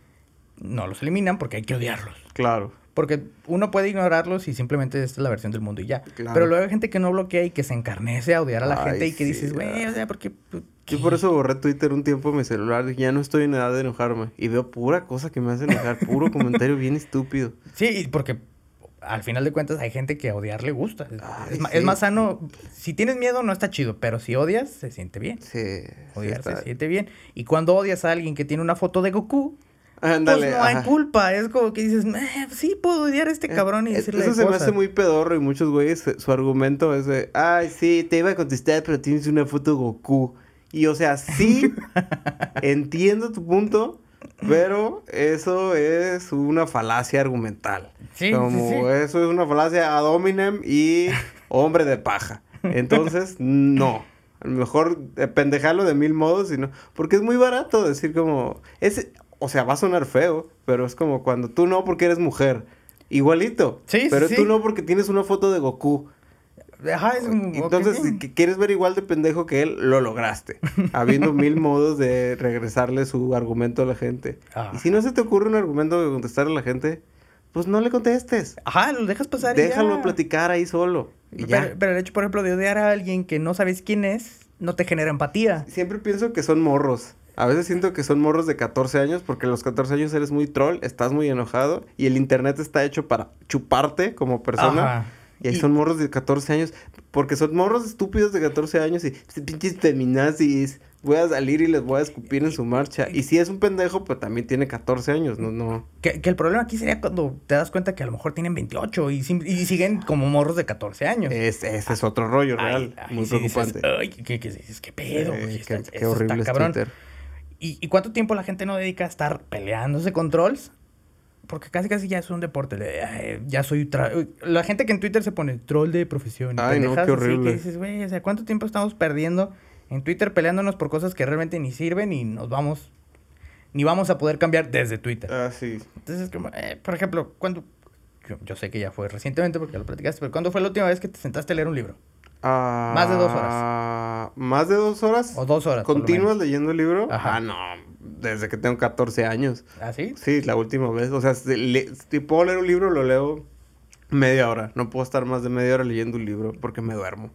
A: no los eliminan porque hay que odiarlos.
B: claro.
A: Porque uno puede ignorarlos y simplemente esta es la versión del mundo y ya.
B: Claro.
A: Pero luego hay gente que no bloquea y que se encarnece a odiar a la
B: Ay,
A: gente y que
B: sí,
A: dices, güey,
B: ah.
A: o sea, porque...
B: Yo por eso borré Twitter un tiempo en mi celular. Ya no estoy en edad de enojarme. Y veo pura cosa que me hace enojar. Puro comentario bien estúpido.
A: Sí, porque al final de cuentas hay gente que a odiar le gusta. Es,
B: Ay,
A: es ma-
B: sí.
A: es más sano. Si tienes miedo, no está chido, pero si odias, se siente bien.
B: Sí.
A: Odiar se siente bien. Y cuando odias a alguien que tiene una foto de Goku, pues no hay
B: ajá.
A: culpa. Es como que dices, "Eh, sí, puedo odiar a este cabrón y
B: Eh,
A: decirle
B: Eso se me
A: cosas".
B: hace muy pedorro y muchos güeyes, eh, su argumento es de, ay, sí, te iba a contestar, pero tienes una foto Goku. Y o sea, sí, entiendo tu punto, pero eso es una falacia argumental.
A: Sí,
B: Como
A: sí.
B: eso es una falacia ad hominem y hombre de paja. Entonces, no. A lo mejor pendejarlo de mil modos, sino porque es muy barato decir como es o sea, va a sonar feo, pero es como cuando tú no porque eres mujer. Igualito.
A: Sí, sí,
B: Pero tú no porque tienes una foto de Goku.
A: Ajá, es un-
B: Entonces, si que quieres ver igual de pendejo que él, lo lograste. Habiendo mil modos de regresarle su argumento a la gente. Y si no se te ocurre un argumento de contestarle a la gente, pues no le contestes.
A: Ajá, lo dejas pasar
B: Déjalo
A: ya.
B: platicar ahí solo. Y ya.
A: Pero, pero el hecho, por ejemplo, de odiar a alguien que no sabes quién es, no te genera empatía.
B: Siempre pienso que son morros. A veces siento que son morros de 14 años porque a los 14 años eres muy troll, estás muy enojado y el internet está hecho para chuparte como persona.
A: Ajá.
B: Y ahí
A: Y-
B: son morros de 14 años porque son morros estúpidos de 14 años y "Este pinches feminazis. Voy a salir y les voy a escupir en su marcha. Y si es un pendejo, pues también tiene 14 años, no, no.
A: Que, que el problema aquí sería cuando te das cuenta que a lo mejor tienen 28 y, siguen como morros de 14 años.
B: Es, ese es otro rollo
A: Ay,
B: real,
A: ay,
B: muy
A: sí dices,
B: preocupante.
A: Ay, ¿qué, qué dices? ¿Qué pedo?
B: Eh, qué-
A: Está-
B: qué
A: eso está
B: horrible es
A: cabrón.
B: Twitter.
A: ¿Y, ¿Y cuánto tiempo la gente no dedica a estar peleándose con trolls? Porque casi casi ya es un deporte. de, ay, ya soy... La gente que en Twitter se pone troll de profesión.
B: Ay, no, qué
A: así
B: horrible.
A: Que dices, güey, o sea, ¿cuánto tiempo estamos perdiendo en Twitter peleándonos por cosas que realmente ni sirven y nos vamos... Ni vamos a poder cambiar desde Twitter.
B: Ah, sí.
A: Entonces, como, eh, por ejemplo, cuando... Yo, yo sé que ya fue recientemente porque lo platicaste, pero ¿cuándo fue la última vez que te sentaste a leer un libro? Más de dos
B: horas. ¿Más de dos horas?
A: O dos horas. por lo
B: ¿Continúas
A: menos.
B: leyendo el libro?
A: Ajá.
B: Ah, no. Desde que tengo 14 años.
A: ¿Ah, sí?
B: Sí, la última vez. O sea, si, si puedo leer un libro, lo leo media hora. No puedo estar más de media hora leyendo un libro porque me duermo.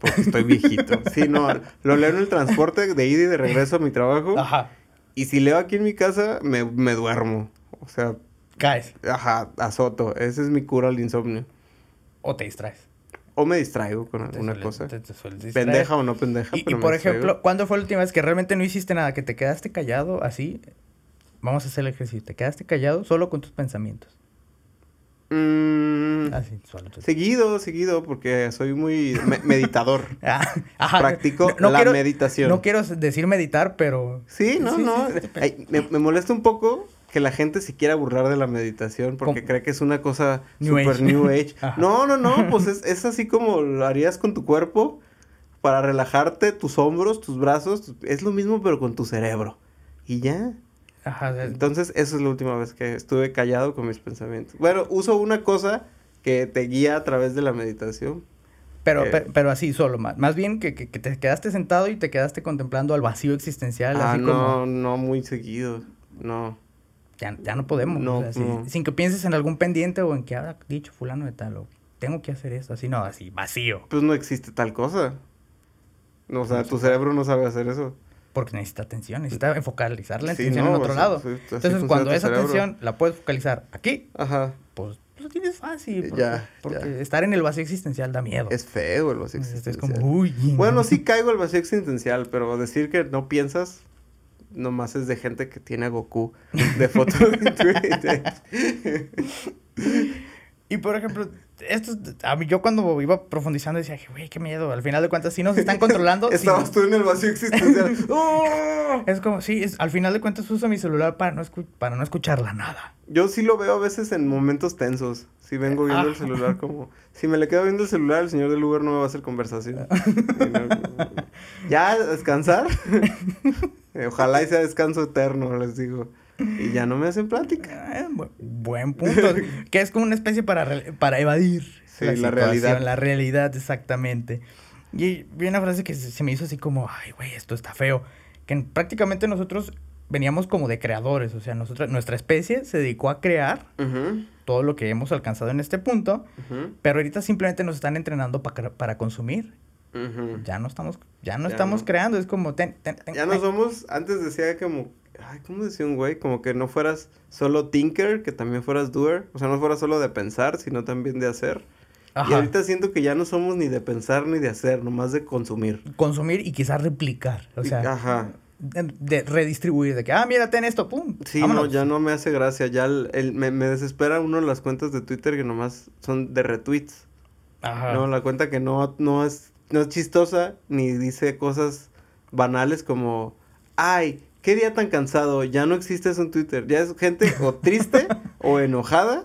B: Porque estoy viejito. Sí, no. Lo leo en el transporte de ida y de regreso a mi trabajo.
A: Ajá.
B: Y si leo aquí en mi casa, me, me duermo. O sea,
A: Caes.
B: ajá, azoto. Ese es mi cura al insomnio.
A: O te distraes.
B: O me distraigo con alguna
A: suele-
B: cosa.
A: te- te.
B: Pendeja o no pendeja,
A: Y,
B: pero
A: por ejemplo, ¿cuándo fue la última vez que realmente no hiciste nada? Que te quedaste callado así. Vamos a hacer el ejercicio. Te quedaste callado solo con tus pensamientos.
B: Mm,
A: Así, solo tus-
B: seguido, seguido, porque soy muy me- meditador.
A: Ah, ajá.
B: Practico la meditación.
A: No quiero decir meditar, pero...
B: Sí, no,
A: Sí,
B: no.
A: sí, sí, sí.
B: Ay, me, me molesta un poco que la gente se quiera burlar de la meditación porque
A: ¿Cómo?
B: cree que es una cosa
A: New
B: super
A: Age.
B: new age. No, no, no, pues es, es así como lo harías con tu cuerpo para relajarte tus hombros, tus brazos. Es lo mismo pero con tu cerebro. Y ya.
A: Ajá, sea,
B: Entonces, esa es la última vez que estuve callado con mis pensamientos. Bueno, uso una cosa que te guía a través de la meditación.
A: pero,
B: eh,
A: pe- pero así solo. Más, más bien que, que- que te quedaste sentado y te quedaste contemplando al vacío existencial.
B: Ah,
A: así
B: no,
A: como...
B: no muy seguido. No.
A: Ya, ya no podemos.
B: No,
A: o sea, si-
B: no.
A: Sin que pienses en algún pendiente o en que habrá dicho fulano de tal o tengo que hacer esto. Así no, así vacío.
B: Pues no existe tal cosa. No, o sea,
A: No
B: tu cerebro no sabe hacer eso.
A: Porque necesita atención, necesita focalizar la
B: Sí,
A: atención
B: no,
A: en otro lado. Entonces, cuando esa
B: cerebro.
A: atención la puedes focalizar aquí,
B: Ajá.
A: pues lo tienes fácil. Porque,
B: Ya,
A: porque
B: ya.
A: estar en el vacío existencial da miedo.
B: Es feo el vacío
A: Entonces, es
B: existencial.
A: como, uy.
B: Bueno, sí caigo el vacío existencial, pero decir que no piensas nomás es de gente que tiene a Goku de foto de Twitter.
A: Y por ejemplo, esto, es- a mí yo cuando iba profundizando decía, güey, qué miedo. Al final de cuentas, sí nos están controlando.
B: Estabas
A: nos-
B: tú en el vacío existencial. ¡Oh!
A: Es como, sí, es, al final de cuentas uso mi celular para no, escu- para no escuchar la nada.
B: Yo sí lo veo a veces en momentos tensos. Si vengo viendo el
A: Ah.
B: celular como... Si me le quedo viendo el celular, el señor del Uber no me va a hacer conversación. No- ya, descansar. Eh, Ojalá y sea descanso eterno, les digo. Y ya no me hacen plática.
A: Eh, bu- buen punto. que es como una especie para, para evadir
B: Sí, la
A: situación,
B: realidad.
A: La realidad, exactamente. Y vi una frase que se, me hizo así como, ay, güey, esto está feo. Que en- prácticamente nosotros veníamos como de creadores. O sea, nosotros, nuestra especie se dedicó a crear
B: Ujú,
A: todo lo que hemos alcanzado en este punto.
B: ujú.
A: Pero ahorita simplemente nos están entrenando pa- para consumir.
B: Ujú.
A: Ya no estamos, ya no
B: Ya
A: estamos
B: no.
A: creando, es como ten, ten, ten,
B: Ya no somos, antes decía como, ay, ¿cómo decía un güey? Como que no fueras solo thinker, que también fueras doer. O sea, no fueras solo de pensar, sino también de hacer. Y
A: Ajá.
B: ahorita siento que ya no somos ni de pensar ni de hacer, nomás de consumir.
A: Consumir y quizás replicar, o
B: Y-
A: sea,
B: Ajá.
A: de, redistribuir, de que, ah, mira, ten esto, pum.
B: Sí,
A: vámonos.
B: no, ya no me hace gracia. Ya el, el- me, me desespera uno las cuentas de Twitter que nomás son de retweets.
A: Ajá.
B: No, la cuenta que no, no, es, no es chistosa ni dice cosas banales como, ay, qué día tan cansado, ya no existe eso en Twitter. Ya es gente o triste o enojada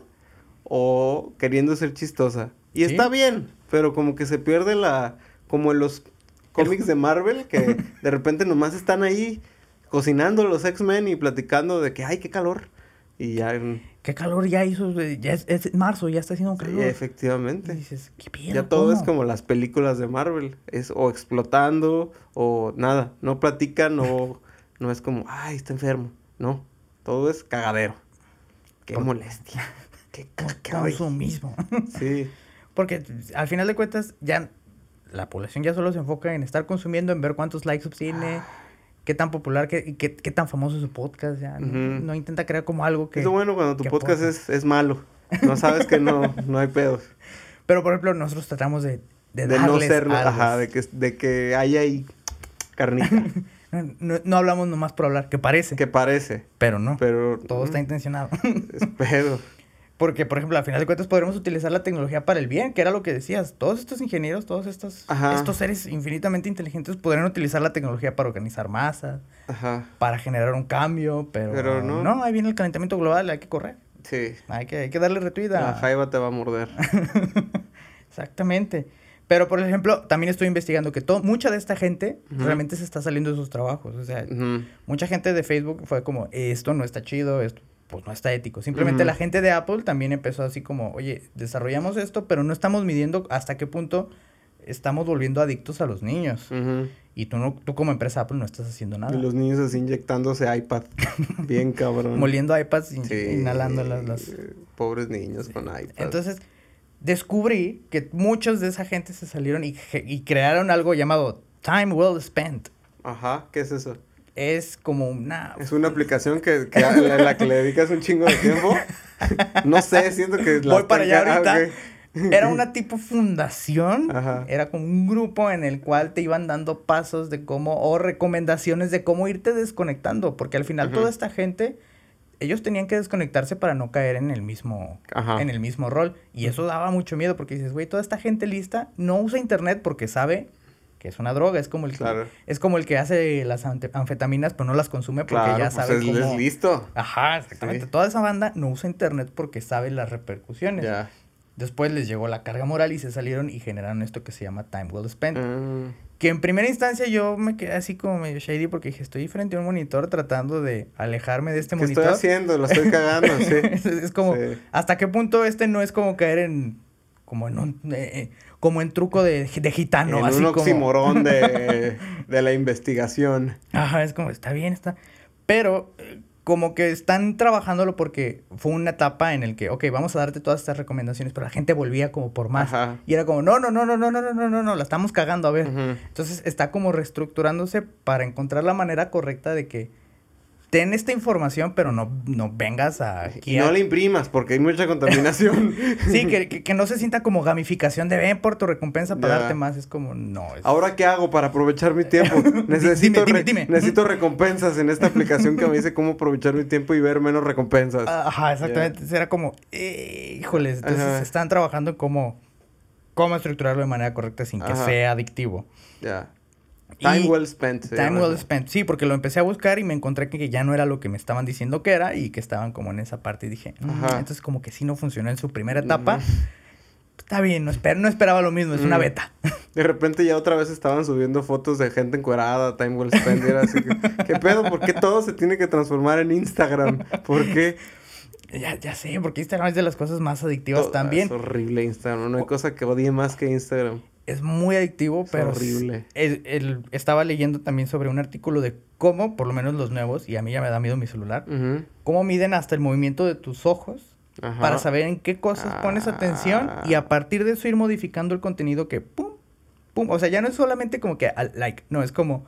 B: o queriendo ser chistosa. Y
A: Sí.
B: está bien, pero como que se pierde la, como en los cómics de Marvel, que de repente nomás están ahí cocinando los X-Men y platicando de que, ay, qué calor. Y ya,
A: Qué calor ya hizo, eh, ya es, es marzo, ya está haciendo
B: sí,
A: calor. Y
B: efectivamente.
A: dices, ¿qué pedo?
B: Ya todo es
A: ¿Cómo?".
B: como las películas de Marvel. Es o explotando o nada. No platican o no es como, ay, está enfermo. No. Todo es cagadero. Qué
A: Por-
B: molestia. Qué caca, ay.
A: Consumismo.
B: Sí.
A: Porque al final de cuentas, ya la población ya solo se enfoca en estar consumiendo, en ver cuántos likes obtiene, qué tan popular, qué, y qué, qué tan famoso es su podcast. Ya no, intenta crear como algo que.
B: Es bueno cuando tu podcast es, es malo. No sabes que no, no hay pedos.
A: Pero por ejemplo, nosotros tratamos de. De,
B: De no
A: darles
B: ser,
A: algo.
B: ajá, de que, de que haya ahí carnita.
A: No, no- hablamos nomás por hablar, que parece.
B: que parece.
A: Pero no.
B: Pero.
A: todo está
B: mm,
A: intencionado.
B: Espero.
A: Porque, por ejemplo, al final de cuentas podremos utilizar la tecnología para el bien, que era lo que decías. Todos estos ingenieros, todos estos,
B: Ajá.
A: estos seres infinitamente inteligentes podrían utilizar la tecnología para organizar masas,
B: Ajá.
A: para generar un cambio, pero,
B: Pero no.
A: no. ahí viene el calentamiento global, hay que correr.
B: Sí.
A: Hay que, hay que darle retweet a...
B: La jaiba te va a morder.
A: Exactamente. Pero, por ejemplo, también estoy investigando que to- mucha de esta gente realmente se está saliendo de sus trabajos. O sea, mucha gente de Facebook fue como, esto no está chido, esto pues no está ético. Simplemente la gente de Apple también empezó así como, oye, desarrollamos esto, pero no estamos midiendo hasta qué punto estamos volviendo adictos a los niños. Y tú, no, tú como empresa Apple no estás haciendo nada.
B: Y los niños así inyectándose iPad. Bien cabrón.
A: Moliendo iPads y
B: Sí,
A: inhalando las... las-
B: Pobres niños con iPad.
A: Entonces, descubrí que muchos de esa gente se salieron y, y crearon algo llamado Time Well Spent.
B: Ajá, ¿qué es eso?
A: Es como una...
B: Es una aplicación que, que a la, la que le dedicas un chingo de tiempo. No sé, siento que... la
A: Voy para allá
B: ah,
A: ahorita. Era una tipo fundación.
B: Ajá.
A: Era como un grupo en el cual te iban dando pasos de cómo, o recomendaciones de cómo irte desconectando. Porque al final toda esta gente, ellos tenían que desconectarse para no caer en el mismo,
B: Ajá.
A: en el mismo rol. Y eso daba mucho miedo porque dices, güey, toda esta gente lista no usa internet porque sabe que es una droga. Es como el que,
B: Claro.
A: es como el que hace las anfetaminas, pero no las consume porque
B: Claro,
A: ya
B: pues
A: sabe
B: es,
A: cómo...
B: es listo.
A: Ajá, exactamente.
B: Sí.
A: Toda esa banda no usa internet porque sabe las repercusiones.
B: Ya.
A: Después les llegó la carga moral y se salieron y generaron esto que se llama Time Well Spent.
B: Ah,
A: Que en primera instancia yo me quedé así como medio shady porque dije, estoy frente a un monitor tratando de alejarme de este
B: ¿Qué
A: monitor.
B: estoy haciendo? Lo estoy cagando, sí.
A: es, es como,
B: Sí.
A: ¿hasta qué punto este no es como caer en, como en un, eh, eh, como en truco de, de gitano?
B: en
A: así
B: un
A: como,
B: oximorón de, de la investigación.
A: Ajá, es como, está bien, está. Pero eh, como que están trabajándolo porque fue una etapa en el que, ok, vamos a darte todas estas recomendaciones, pero la gente volvía como por más.
B: Ajá.
A: Y era como, no, no, no, no, no, no, no, no, no, no, la estamos cagando, a ver. Entonces está como reestructurándose para encontrar la manera correcta de que ten esta información, pero no, no vengas a...
B: Y no le imprimas porque hay mucha contaminación.
A: Sí, que, que, que no se sienta como gamificación de ven por tu recompensa para darte más. Es como, no. es-
B: Ahora, ¿qué hago para aprovechar mi tiempo? Necesito,
A: dime,
B: re-
A: dime.
B: necesito recompensas en esta aplicación que me dice cómo aprovechar mi tiempo y ver menos recompensas.
A: Ajá, exactamente. Era como, eh, híjoles, entonces
B: Ajá.
A: están trabajando en cómo, cómo estructurarlo de manera correcta sin que
B: Ajá.
A: sea adictivo.
B: Ya. Time well spent.
A: Time
B: llama.
A: well spent. Sí, porque lo empecé a buscar y me encontré que, ya no era lo que me estaban diciendo que era y que estaban como en esa parte y dije, mm, entonces como que sí no funcionó en su primera etapa. Está bien, no, esper- no esperaba lo mismo, es una
B: Mm.
A: beta.
B: De repente ya otra vez estaban subiendo fotos de gente encuerada, time well spent. y era así que, ¿qué pedo? ¿Por qué todo se tiene que transformar en Instagram? ¿Por qué?
A: ya, ya sé, porque Instagram es de las cosas más adictivas también.
B: Es horrible Instagram. No hay cosa que odie más que Instagram.
A: Es muy adictivo,
B: Es
A: pero...
B: horrible.
A: el- el- estaba leyendo también sobre un artículo de cómo, por lo menos los nuevos, y a mí ya me da miedo mi celular, cómo miden hasta el movimiento de tus ojos
B: Ajá.
A: para saber en qué cosas pones atención y a partir de eso ir modificando el contenido que, ¡pum!, pum. O sea, ya no es solamente como que al like, no, es como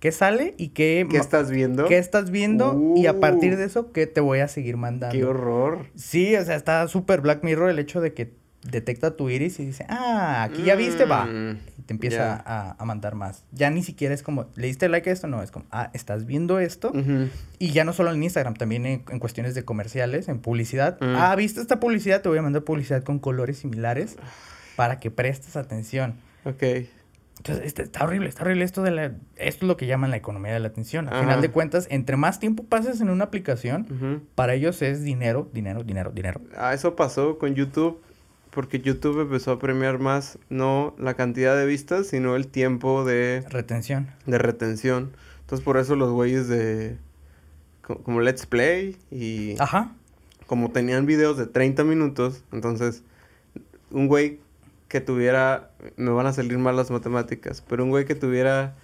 A: qué sale y qué...
B: ¿Qué estás viendo?
A: qué estás viendo y a partir
B: Uh.
A: de eso, ¿qué te voy a seguir mandando?
B: Qué horror.
A: Sí, o sea, está súper Black Mirror el hecho de que detecta tu iris y dice, ah, aquí ya viste, va.
B: Mm,
A: Y te empieza a, a mandar más. Ya ni siquiera es como, ¿le diste like a esto? No, es como, ah, estás viendo esto. Y ya no solo en Instagram, también en, en cuestiones de comerciales, en publicidad.
B: Mm.
A: Ah, ¿viste esta publicidad? Te voy a mandar publicidad con colores similares para que prestes atención.
B: Ok.
A: Entonces, está, está horrible, está horrible esto de la... Esto es lo que llaman la economía de la atención. Al final de cuentas, entre más tiempo pases en una aplicación, para ellos es dinero, dinero, dinero, dinero.
B: Ah, eso pasó con YouTube porque YouTube empezó a premiar más no la cantidad de vistas, sino el tiempo de,
A: Retención.
B: de retención. Entonces por eso los güeyes de co- como Let's Play y
A: Ajá.
B: como tenían videos de 30 minutos, entonces un güey que tuviera, me van a salir mal las matemáticas, pero un güey que tuviera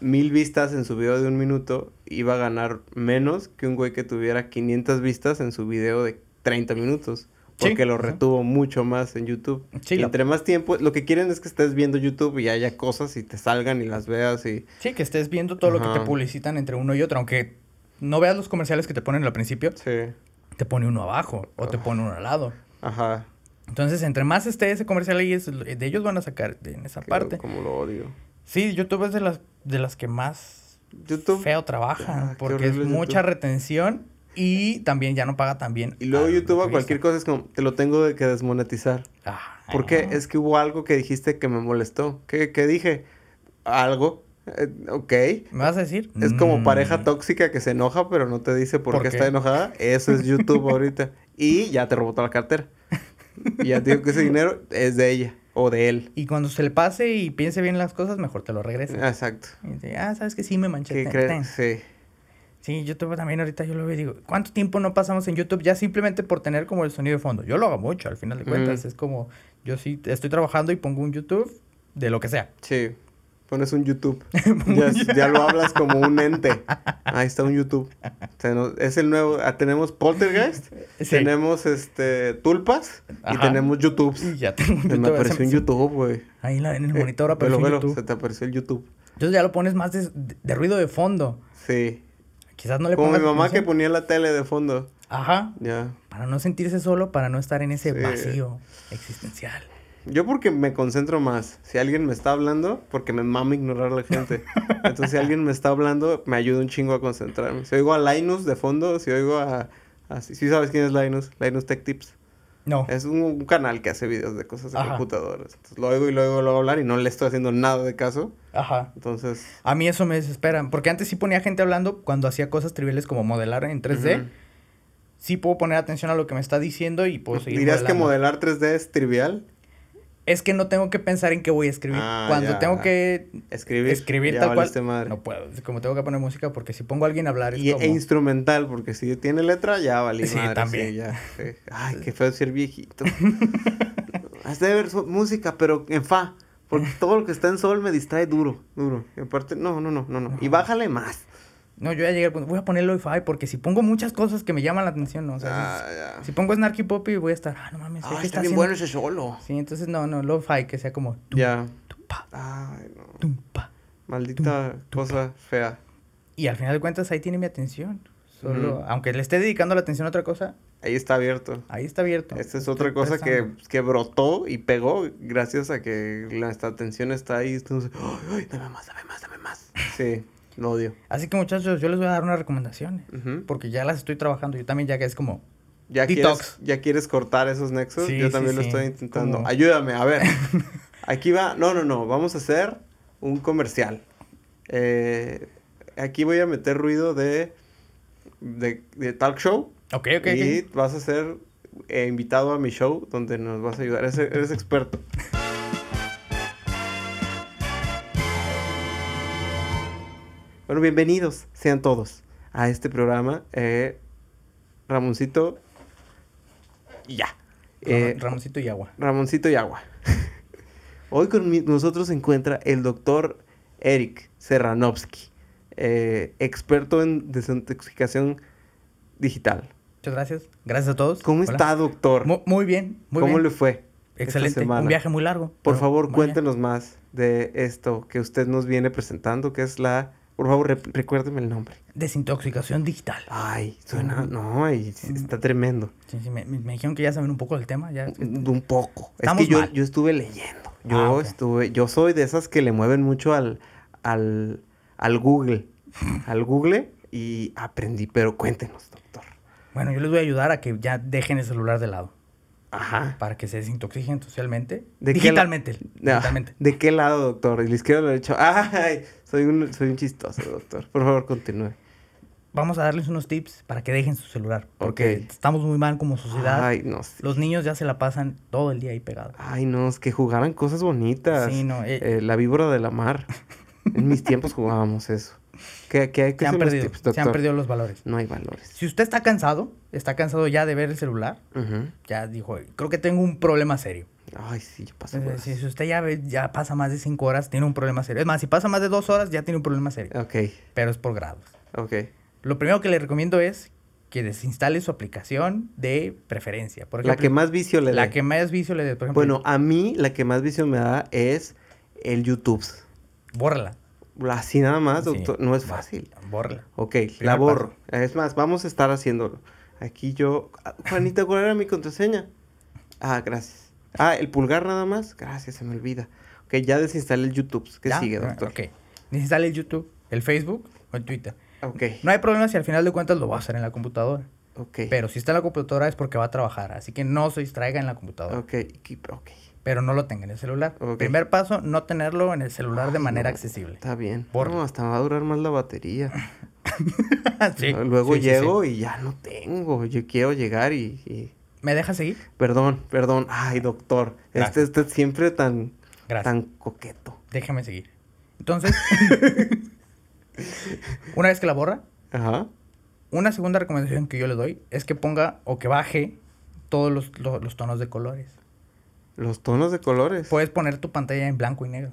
B: mil vistas en su video de un minuto iba a ganar menos que un güey que tuviera 500 vistas en su video de 30 minutos.
A: Sí,
B: Porque lo retuvo mucho más en YouTube.
A: Sí,
B: y entre más tiempo, lo que quieren es que estés viendo YouTube y haya cosas y te salgan y las veas y...
A: Sí, que estés viendo todo lo que te publicitan entre uno y otro, aunque no veas los comerciales que te ponen al principio,
B: Sí.
A: te pone uno abajo o te pone uno al lado.
B: Ajá.
A: Entonces, entre más esté ese comercial ahí, es- de ellos van a sacar de- en esa
B: que-
A: parte.
B: Como lo odio.
A: Sí, YouTube es de las, de las que más
B: YouTube...
A: feo trabajan,
B: Ah,
A: porque es mucha retención y también ya no paga tan bien.
B: Y luego YouTube a cualquier cosa es como, te lo tengo de que desmonetizar.
A: Ah,
B: ¿Por qué?
A: no.
B: Es que hubo algo que dijiste que me molestó. ¿Qué, qué dije? Algo. Eh, ok.
A: ¿Me vas a decir?
B: Es como
A: Mm.
B: pareja tóxica que se enoja, pero no te dice por,
A: ¿Por
B: qué,
A: qué?
B: está enojada. Eso es YouTube ahorita. Y ya te robó toda la cartera. Y ya te digo que ese dinero es de ella o de él.
A: Y cuando se le pase y piense bien las cosas, mejor te lo regresa.
B: Exacto.
A: Y dice, ah, sabes que sí me manché.
B: ¿Qué crees?
A: ten".
B: Sí.
A: Sí, YouTube también ahorita yo lo veo y digo, ¿cuánto tiempo no pasamos en YouTube ya simplemente por tener como el sonido de fondo? Yo lo hago mucho, al final de cuentas. Es como, yo sí estoy trabajando y pongo un YouTube de lo que sea.
B: Sí. Pones un YouTube. ya, ya lo hablas como un ente. Ahí está un YouTube. Es el nuevo. ah, tenemos Poltergeist.
A: Sí.
B: Tenemos este Tulpas. Y tenemos YouTube.
A: Y ya tengo un
B: Se me
A: YouTube.
B: apareció un YouTube, güey.
A: Ahí en, el monitor
B: Eh,
A: apareció
B: velo,
A: un
B: velo,
A: YouTube.
B: Se te apareció el YouTube.
A: Entonces ya lo pones más de, de ruido de fondo.
B: Sí.
A: Quizás no le
B: Como mi mamá que ponía la tele de fondo.
A: Ajá.
B: Ya.
A: Para no sentirse solo, para no estar en ese
B: Sí.
A: vacío existencial.
B: Yo porque me concentro más. Si alguien me está hablando, porque me mama ignorar a la gente. Entonces, si alguien me está hablando, me ayuda un chingo a concentrarme. Si oigo a Linus de fondo, si oigo a... a si sí sabes quién es Linus, Linus Tech Tips.
A: No.
B: Es un, un canal que hace videos de cosas de
A: Ajá.
B: computadoras. Entonces, lo oigo y luego lo hago hablar y no le estoy haciendo nada de caso.
A: Ajá.
B: Entonces,
A: A mí eso me desespera. Porque antes sí ponía gente hablando cuando hacía cosas triviales como modelar en 3D.
B: Ujú.
A: Sí puedo poner atención a lo que me está diciendo y puedo seguir
B: ¿dirías que modelar 3D es trivial?
A: Es que no tengo que pensar en qué voy a escribir.
B: Ah,
A: Cuando
B: ya.
A: tengo que
B: Escribir.
A: escribir
B: ya
A: tal cual,
B: valiste madre.
A: no puedo. Como tengo que poner música porque si pongo a alguien a hablar es
B: Y,
A: como...
B: E instrumental, porque si tiene letra, ya valí
A: Sí,
B: madre,
A: también.
B: sí, ya, sí. Ay, qué feo ser viejito. Has de ver música, pero en fa. Porque todo lo que está en sol me distrae duro, duro. Y aparte, no, no, no, no, no. Y bájale más.
A: No, yo ya llegué al punto. Voy a poner lo-fi porque si pongo muchas cosas que me llaman la atención, ¿no? O sea,
B: Ah,
A: si-
B: ya.
A: si pongo Snarky Poppy voy a estar, ah, no mames,
B: Ah,
A: ¿qué
B: está
A: está
B: bien
A: haciendo?
B: bueno ese solo.
A: Sí, entonces no, no, lo-fi que sea como tum,
B: Ya.
A: tumpa,
B: Ay, no. Maldita cosa fea.
A: Y al final de cuentas ahí tiene mi atención. Solo, aunque le esté dedicando la atención a otra cosa,
B: Ahí está abierto.
A: ahí está abierto.
B: Esta es otra cosa que, que brotó y pegó gracias a que la, esta atención está ahí. Entonces, ay, ay, dame más, dame más, dame más. Sí, lo odio.
A: Así que muchachos, yo les voy a dar unas recomendaciones. Porque ya las estoy trabajando. Yo también ya que es como...
B: ¿Ya
A: Detox.
B: quieres, ¿Ya quieres cortar esos nexos?
A: Sí,
B: Yo
A: sí,
B: también lo
A: sí.
B: estoy intentando. Ayúdame, a ver. Aquí va. No, no, no. Vamos a hacer un comercial. Eh, aquí voy a meter ruido de, de, de talk show.
A: Ok, ok,
B: y vas a ser eh, invitado a mi show donde nos vas a ayudar. Eres, eres experto. Bueno, bienvenidos sean todos a este programa. Eh, Ramoncito y ya. Eh,
A: Ram- Ramoncito y agua.
B: Ramoncito y agua. Hoy con mi- nosotros se encuentra el doctor Eric Serranovsky, eh, experto en desintoxicación digital.
A: Muchas gracias. Gracias a todos.
B: ¿Cómo
A: Hola.
B: está, doctor?
A: Mu- Muy bien, muy
B: ¿Cómo
A: bien.
B: le fue?
A: Excelente. Un viaje muy largo.
B: Por favor, cuéntenos más de esto que usted nos viene presentando, que es la... Por favor, recuérdeme el nombre.
A: Desintoxicación digital.
B: Ay, suena... No, ay, está tremendo.
A: Sí, sí, me, me- dijeron que ya saben un poco del tema. Ya,
B: un poco. Es
A: Estamos
B: que yo,
A: mal.
B: yo estuve leyendo. Yo
A: Ah, ok.
B: estuve... Yo soy de esas que le mueven mucho al... Al, al Google. al Google y aprendí. Pero cuéntenos, doctor.
A: Bueno, yo les voy a ayudar a que ya dejen el celular de lado.
B: Ajá.
A: Para que se desintoxiquen socialmente.
B: ¿De qué la-
A: digitalmente. Digitalmente.
B: ¿De qué lado, doctor? ¿El izquierdo o el derecho? Ay, soy un, soy un chistoso, doctor. Por favor, continúe.
A: Vamos a darles unos tips para que dejen su celular. Porque estamos muy mal como sociedad.
B: Ay, no sé.
A: Los niños ya se la pasan todo el día ahí pegados.
B: Ay, no, es que jugaran cosas bonitas.
A: Sí, no, eh.
B: Eh, la víbora de la mar. en mis tiempos jugábamos eso. ¿Qué, qué, qué
A: Se han, perdido,
B: tips,
A: se han perdido los valores.
B: No hay valores.
A: Si usted está cansado, está cansado ya de ver el celular, ya dijo, creo que tengo un problema serio.
B: Ay, sí, yo paso.
A: Si, si usted ya, ve- ya pasa más de cinco horas, tiene un problema serio. Es más, si pasa más de dos horas, ya tiene un problema serio.
B: Ok,
A: Pero es por grados.
B: ok.
A: Lo primero que le recomiendo es que desinstale su aplicación de preferencia. Por
B: la
A: ejemplo,
B: que más vicio le
A: La
B: dé.
A: que más vicio le dé. Por ejemplo,
B: Bueno, a mí la que más vicio me da es el YouTube.
A: bórrala.
B: Así nada más,
A: Sí,
B: doctor. No es fácil.
A: Bórrala.
B: Ok,
A: Primer
B: la borro. Es más, vamos a estar haciéndolo. Aquí yo... Ah, Juanita, ¿cuál era mi contraseña? Ah, gracias. Ah, el pulgar nada más. Gracias, se me olvida. Ok, ya desinstalé el YouTube. ¿Qué
A: ¿Ya?
B: sigue, doctor?
A: Ok. Desinstale el YouTube, el Facebook o el Twitter.
B: Ok,
A: No hay problema si al final de cuentas lo va a hacer en la computadora.
B: ok.
A: Pero si está en la computadora es porque va a trabajar. Así que no se distraiga en la computadora.
B: Ok, ok.
A: Pero no lo tenga en el celular. Primer paso, no tenerlo en el celular de manera
B: no,
A: accesible.
B: Está bien. No, hasta va a durar más la batería.
A: Sí,
B: Luego
A: sí,
B: llego
A: sí.
B: y ya no tengo. Yo quiero llegar y... y-
A: ¿Me deja seguir?
B: Perdón, perdón. Ay, doctor.
A: Gracias.
B: Este, este siempre tan,
A: Gracias.
B: tan coqueto.
A: Déjame seguir. Entonces, una vez que la borra,
B: Ajá.
A: una segunda recomendación que yo le doy es que ponga o que baje todos los, lo- los tonos de colores.
B: Los tonos de colores.
A: Puedes poner tu pantalla en blanco y negro.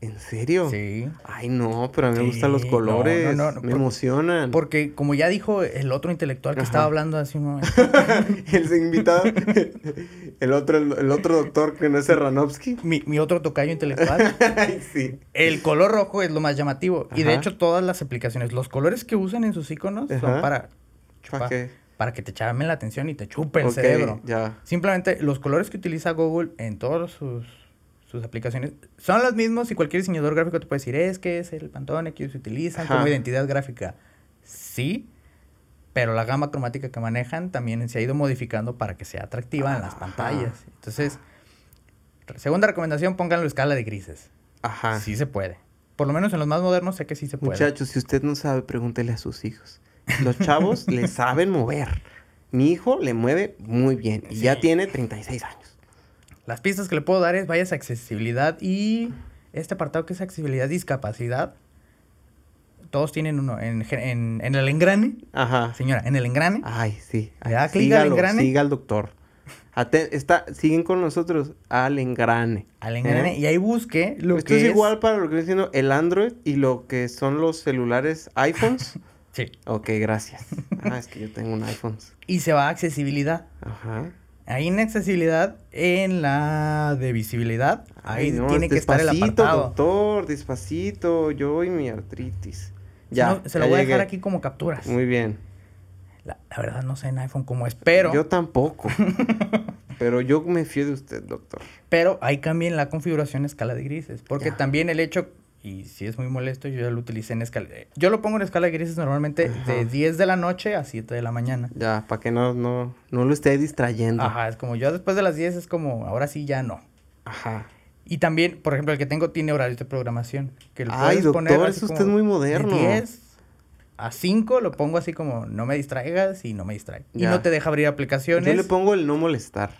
B: ¿En serio?
A: Sí.
B: Ay, no, pero a mí me gustan los
A: no,
B: colores.
A: no, no,
B: me
A: por-
B: emocionan.
A: Porque como ya dijo el otro intelectual que
B: Ajá.
A: estaba hablando hace un momento,
B: el invitado, el otro, el, otro doctor que no es Serranovsky.
A: mi, mi otro tocayo intelectual,
B: Ay, sí.
A: el color rojo es lo más llamativo. Y de hecho todas las aplicaciones, los colores que usan en sus iconos son para,
B: ¿Para qué?
A: Para que te llamen la atención y te chupe el cerebro.
B: Ya.
A: Simplemente los colores que utiliza Google en todas sus, sus aplicaciones son los mismos y cualquier diseñador gráfico te puede decir, es que es el Pantone que ellos utilizan
B: Ajá.
A: como identidad gráfica. Sí, pero la gama cromática que manejan también se ha ido modificando para que sea atractiva en las
B: Ajá.
A: pantallas. Entonces, segunda recomendación, pónganlo en escala de grises.
B: Ajá.
A: Sí se puede. Por lo menos en los más modernos sé que sí se puede.
B: Muchachos, si usted no sabe, pregúntele a sus hijos. Los chavos le saben mover. Mi hijo le mueve muy bien y ya tiene 36 años.
A: Las pistas que le puedo dar es vayas a accesibilidad y este apartado que es accesibilidad discapacidad. Todos tienen uno. En, en, en el engrane,
B: Ajá.
A: señora, en el engrane.
B: Ay, sí.
A: Le da clic al engrane.
B: Siga al doctor. Aten- está, siguen con nosotros al engrane.
A: Al engrane.
B: ¿Eh?
A: Y ahí busque lo
B: Esto
A: que
B: es
A: es...
B: igual para lo que viene siendo el Android y lo que son los celulares iPhones.
A: Sí.
B: ok, gracias. Ah, es que yo tengo un iPhone.
A: Y se va a accesibilidad.
B: Ajá.
A: Ahí en accesibilidad, en la de visibilidad, ahí
B: Ay, no,
A: tiene que estar el
B: despacito,
A: apartado.
B: doctor, despacito. Yo y mi artritis.
A: Si
B: Ya.
A: no, se lo
B: ya
A: voy a dejar aquí como capturas.
B: Muy bien.
A: La, la verdad no sé en iPhone cómo es, pero...
B: Yo tampoco. Pero yo me fío de usted, doctor.
A: Pero ahí cambien la configuración escala de grises. Porque
B: Ya.
A: también el hecho, y si es muy molesto, yo ya lo utilicé en escala. Yo lo pongo en escala de grises normalmente
B: Ajá.
A: de 10 de la noche a 7 de la mañana.
B: Ya, para que no, no, no lo esté distrayendo.
A: Ajá, es como yo después de las 10 es como, ahora sí ya no.
B: Ajá.
A: Y también, por ejemplo, el que tengo tiene horarios de programación. Que lo
B: Ay,
A: poner
B: doctor, es usted
A: como
B: muy moderno.
A: De 10 a 5 lo pongo así como no me distraigas y no me distrae. Y
B: Ya.
A: no te deja abrir aplicaciones.
B: Yo le pongo el no molestar.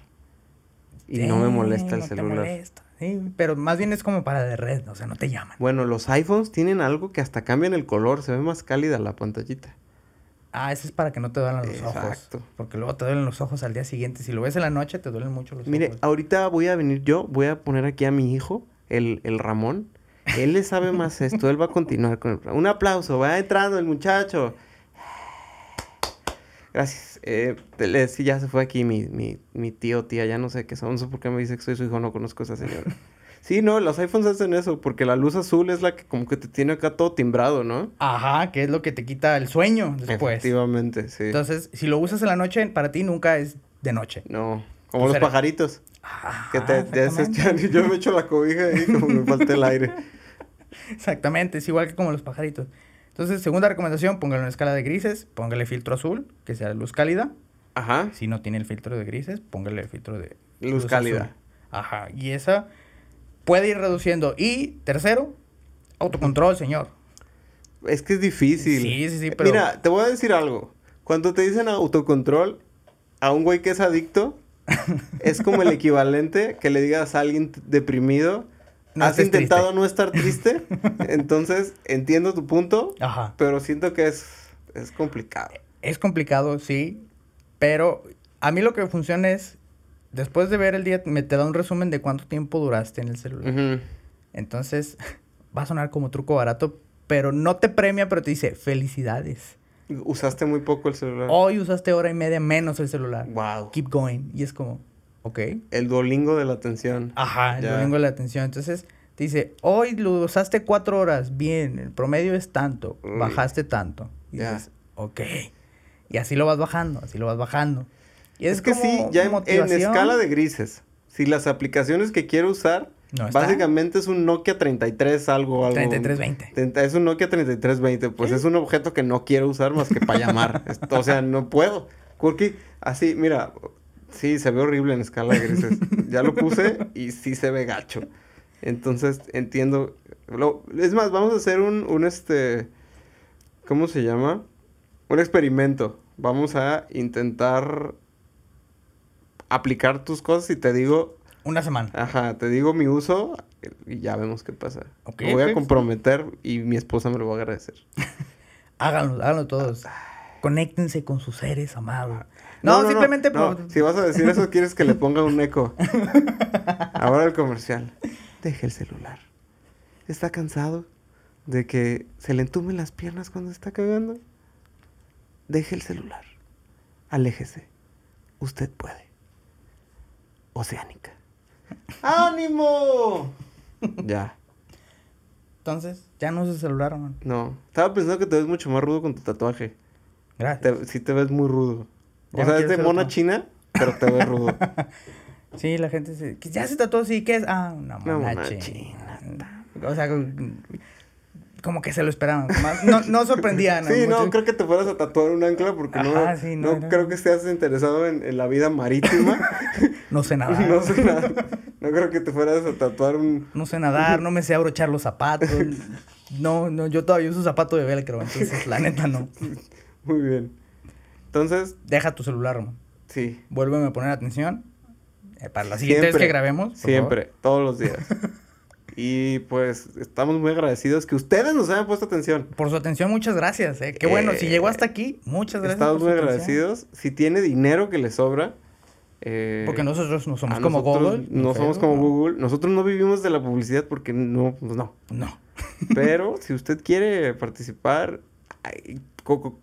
B: Y no me molesta el
A: no te
B: celular.
A: molesta. Sí, pero más bien es como para de red, o sea, no te llaman.
B: Bueno, los iPhones tienen algo que hasta cambian el color, se ve más cálida la pantallita.
A: Ah, eso es para que no te duelan los ojos.
B: Exacto.
A: Porque luego te duelen los ojos al día siguiente. Si lo ves en la noche, te duelen mucho los
B: Mire,
A: ojos.
B: ahorita voy a venir yo, voy a poner aquí a mi hijo, el, el Ramón. Él le sabe más esto, él va a continuar con el... Un aplauso, va entrando el muchacho. Gracias. Eh, te- le- sí, ya se fue aquí mi, mi, mi tío, tía, ya no sé qué son. No sé por qué me dice que soy su hijo, no conozco a esa señora. Sí, no, los iPhones hacen eso, porque la luz azul es la que como que te tiene acá todo timbrado, ¿no?
A: Ajá, que es lo que te quita el sueño después.
B: Efectivamente, sí.
A: Entonces, si lo usas en la noche, para ti nunca es de noche.
B: no, como los pajaritos.
A: Ajá,
B: Que te, te haces Yo me echo la cobija ahí como me falta el aire.
A: Exactamente, es igual que como los pajaritos. Entonces, segunda recomendación, póngalo en escala de grises, póngale filtro azul, que sea luz cálida.
B: Ajá.
A: Si no tiene el filtro de grises, póngale el filtro de
B: Luz cálida.
A: azul. Ajá, y esa puede ir reduciendo. Y tercero, autocontrol, señor.
B: Es que es difícil.
A: Sí, sí, sí, pero-
B: Mira, te voy a decir algo. Cuando te dicen autocontrol, a un güey que es adicto, es como el equivalente que le digas a alguien deprimido,
A: No
B: has intentado
A: triste".
B: no estar triste, entonces entiendo tu punto,
A: Ajá.
B: pero siento que es, es complicado.
A: Es complicado, sí, pero a mí lo que funciona es, después de ver el día, me te da un resumen de cuánto tiempo duraste en el celular. Entonces, va a sonar como truco barato, pero no te premia, pero te dice, felicidades.
B: Usaste muy poco el celular.
A: Hoy usaste hora y media menos el celular.
B: Wow.
A: Keep going. Y es como, ok.
B: El Duolingo de la atención.
A: Ajá, el
B: Ya.
A: de la atención. Entonces, te dice, hoy lo usaste cuatro horas, bien, el promedio es tanto,
B: Uy.
A: bajaste tanto. Y
B: Ya.
A: dices, ok. Y así lo vas bajando, así lo vas bajando. Y
B: Es, que
A: como
B: sí, ya en, en escala de grises. Si las aplicaciones que quiero usar,
A: No
B: básicamente es un Nokia 33 algo, algo.
A: 3320.
B: Treinta- Es un Nokia 3320, pues es un objeto que no quiero usar más que para llamar. Es- o sea, no puedo. Porque así, mira, sí, se ve horrible en escala de grises. Ya lo puse y sí se ve gacho. Entonces, entiendo. Lo- es más, vamos a hacer un, un este, ¿cómo se llama? Un experimento. Vamos a intentar aplicar tus cosas y te digo,
A: Una semana.
B: Ajá, te digo mi uso y ya vemos qué pasa. Me voy a comprometer y mi esposa me lo va a agradecer.
A: Háganlo, háganlo todos. Conéctense con sus seres amados. No, simplemente
B: no.
A: por-
B: Si vas a decir eso, quieres que le ponga un eco. Ahora el comercial. Deje el celular. ¿Está cansado de que se le entumen las piernas cuando está cagando? Deje el celular. Aléjese. Usted puede. Oceánica. ¡Ánimo! ya.
A: Entonces, ya no uses celular, man.
B: No. Estaba pensando que te ves mucho más rudo con tu tatuaje.
A: Gracias.
B: Te, sí te ves muy rudo.
A: Ya
B: o sea, es de mona
A: otro.
B: china, pero te ves rudo.
A: Sí, la gente se... Ya se tatuó así, ¿qué es? Ah, una
B: Una
A: mona
B: mona
A: china. O sea, como que se lo esperaban. No, no sorprendían. a
B: Sí, no, creo que te fueras a tatuar un ancla porque no,
A: sí, no,
B: creo que estés interesado en, en la vida marítima.
A: No sé nadar.
B: no sé nada. No creo que te fueras a tatuar un...
A: No sé nadar, no me sé abrochar los zapatos. No, no, yo todavía uso zapato de velcro, entonces la neta no.
B: Muy bien. Entonces,
A: Deja tu celular, man.
B: sí.
A: Vuélveme a poner atención. eh, para la siguiente vez que grabemos.
B: Siempre, todos los días. Y pues estamos muy agradecidos que ustedes nos hayan puesto atención.
A: Por su atención, muchas gracias. eh. Qué bueno, si
B: Eh,
A: llegó hasta aquí, muchas gracias.
B: Estamos muy
A: atención.
B: agradecidos. Si tiene dinero que le sobra. eh,
A: Porque nosotros no somos como Google.
B: No somos
A: Facebook,
B: como
A: no.
B: Google. Nosotros no vivimos de la publicidad porque no, pues no.
A: No.
B: Pero si usted quiere participar,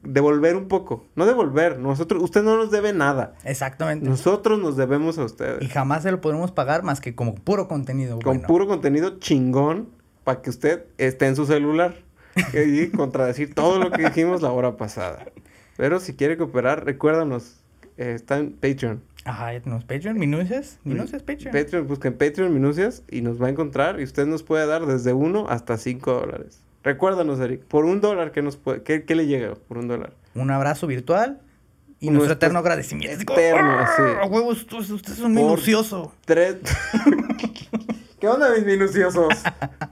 B: devolver un poco. No devolver, nosotros, usted no nos debe nada.
A: Exactamente.
B: Nosotros nos debemos a ustedes.
A: Y jamás se lo podremos pagar más que como puro contenido.
B: Con
A: bueno.
B: puro contenido chingón para que usted esté en su celular. Y contradecir todo lo que dijimos la hora pasada. Pero si quiere cooperar, recuérdanos. eh, está en Patreon.
A: Ajá, tenemos Patreon. Minucias. Minucias Patreon.
B: Patreon, busquen Patreon Minucias y nos va a encontrar. Y usted nos puede dar desde uno hasta cinco dólares. Recuérdanos, Eric, por un dólar, ¿qué, nos puede, qué, qué le llega por un dólar?
A: Un abrazo virtual. Y
B: Nuestro
A: nuestro eterno agradecimiento.
B: Eterno,
A: "Ah,
B: sí.
A: Huevos, usted, es un
B: Por-
A: minucioso.
B: Tres. ¿Qué onda, mis minuciosos?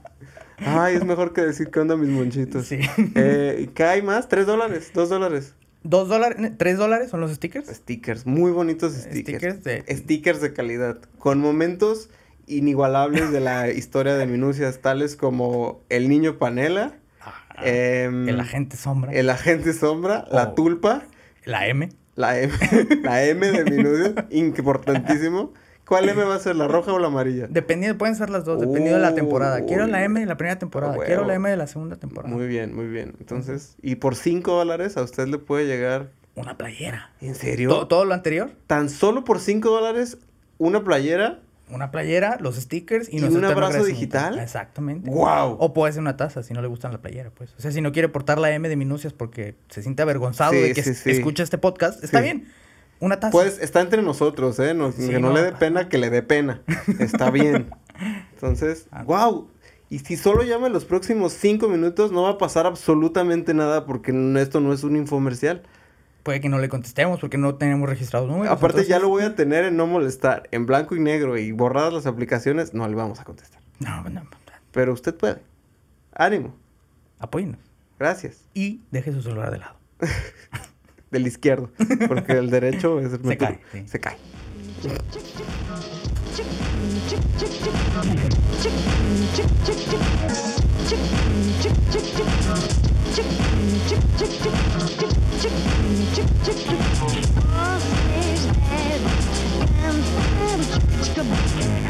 B: Ay, es mejor que decir qué onda, mis monchitos.
A: Sí.
B: Eh, ¿y ¿Qué hay más? ¿Tres dólares? ¿Dos dólares?
A: Dos dólares, tres dólares son los stickers.
B: Stickers, muy bonitos stickers.
A: Stickers de-
B: Stickers de calidad, con momentos inigualables de la historia de Minucias, tales como el niño panela, em,
A: el agente sombra.
B: el agente sombra, la
A: Oh.
B: tulpa,
A: La M.
B: la M, la M de Minucias, importantísimo. ¿Cuál M va a ser, la roja o la amarilla?
A: Dependiendo, pueden ser las dos, dependiendo de la temporada. Quiero la. M de la primera temporada, quiero la M de la segunda temporada.
B: Muy bien, muy bien. Entonces, y por 5 dólares a usted le puede llegar
A: una playera.
B: ¿En serio?
A: Todo, todo lo anterior,
B: Tan solo por 5 dólares, una playera.
A: Una playera, los stickers y,
B: ¿Y un abrazo digital?
A: Exactamente.
B: ¡Wow!
A: O puede ser una taza si no le gustan la playera, pues. O sea, si no quiere portar la M de minucias porque se siente avergonzado
B: Sí,
A: de que
B: sí, sí.
A: escucha este podcast, está bien. Una taza.
B: Pues está entre nosotros, ¿eh? No-
A: Sí,
B: que no,
A: no,
B: le dé pena, que le dé pena. Está bien. Entonces,
A: Ah.
B: wow. Y si solo llama en los próximos cinco minutos, no va a pasar absolutamente nada porque esto no es un infomercial.
A: Puede que no le contestemos porque no tenemos registrados números.
B: Aparte, ya lo voy a tener en no molestar. En blanco y negro y borradas las aplicaciones, no le vamos a contestar.
A: No, no, no.
B: Pero usted puede. Ánimo.
A: Apóyenos.
B: Gracias.
A: Y deje su celular de lado.
B: Del izquierdo. Porque el derecho es el
A: Se cae, sí.
B: Se cae.
C: Come on.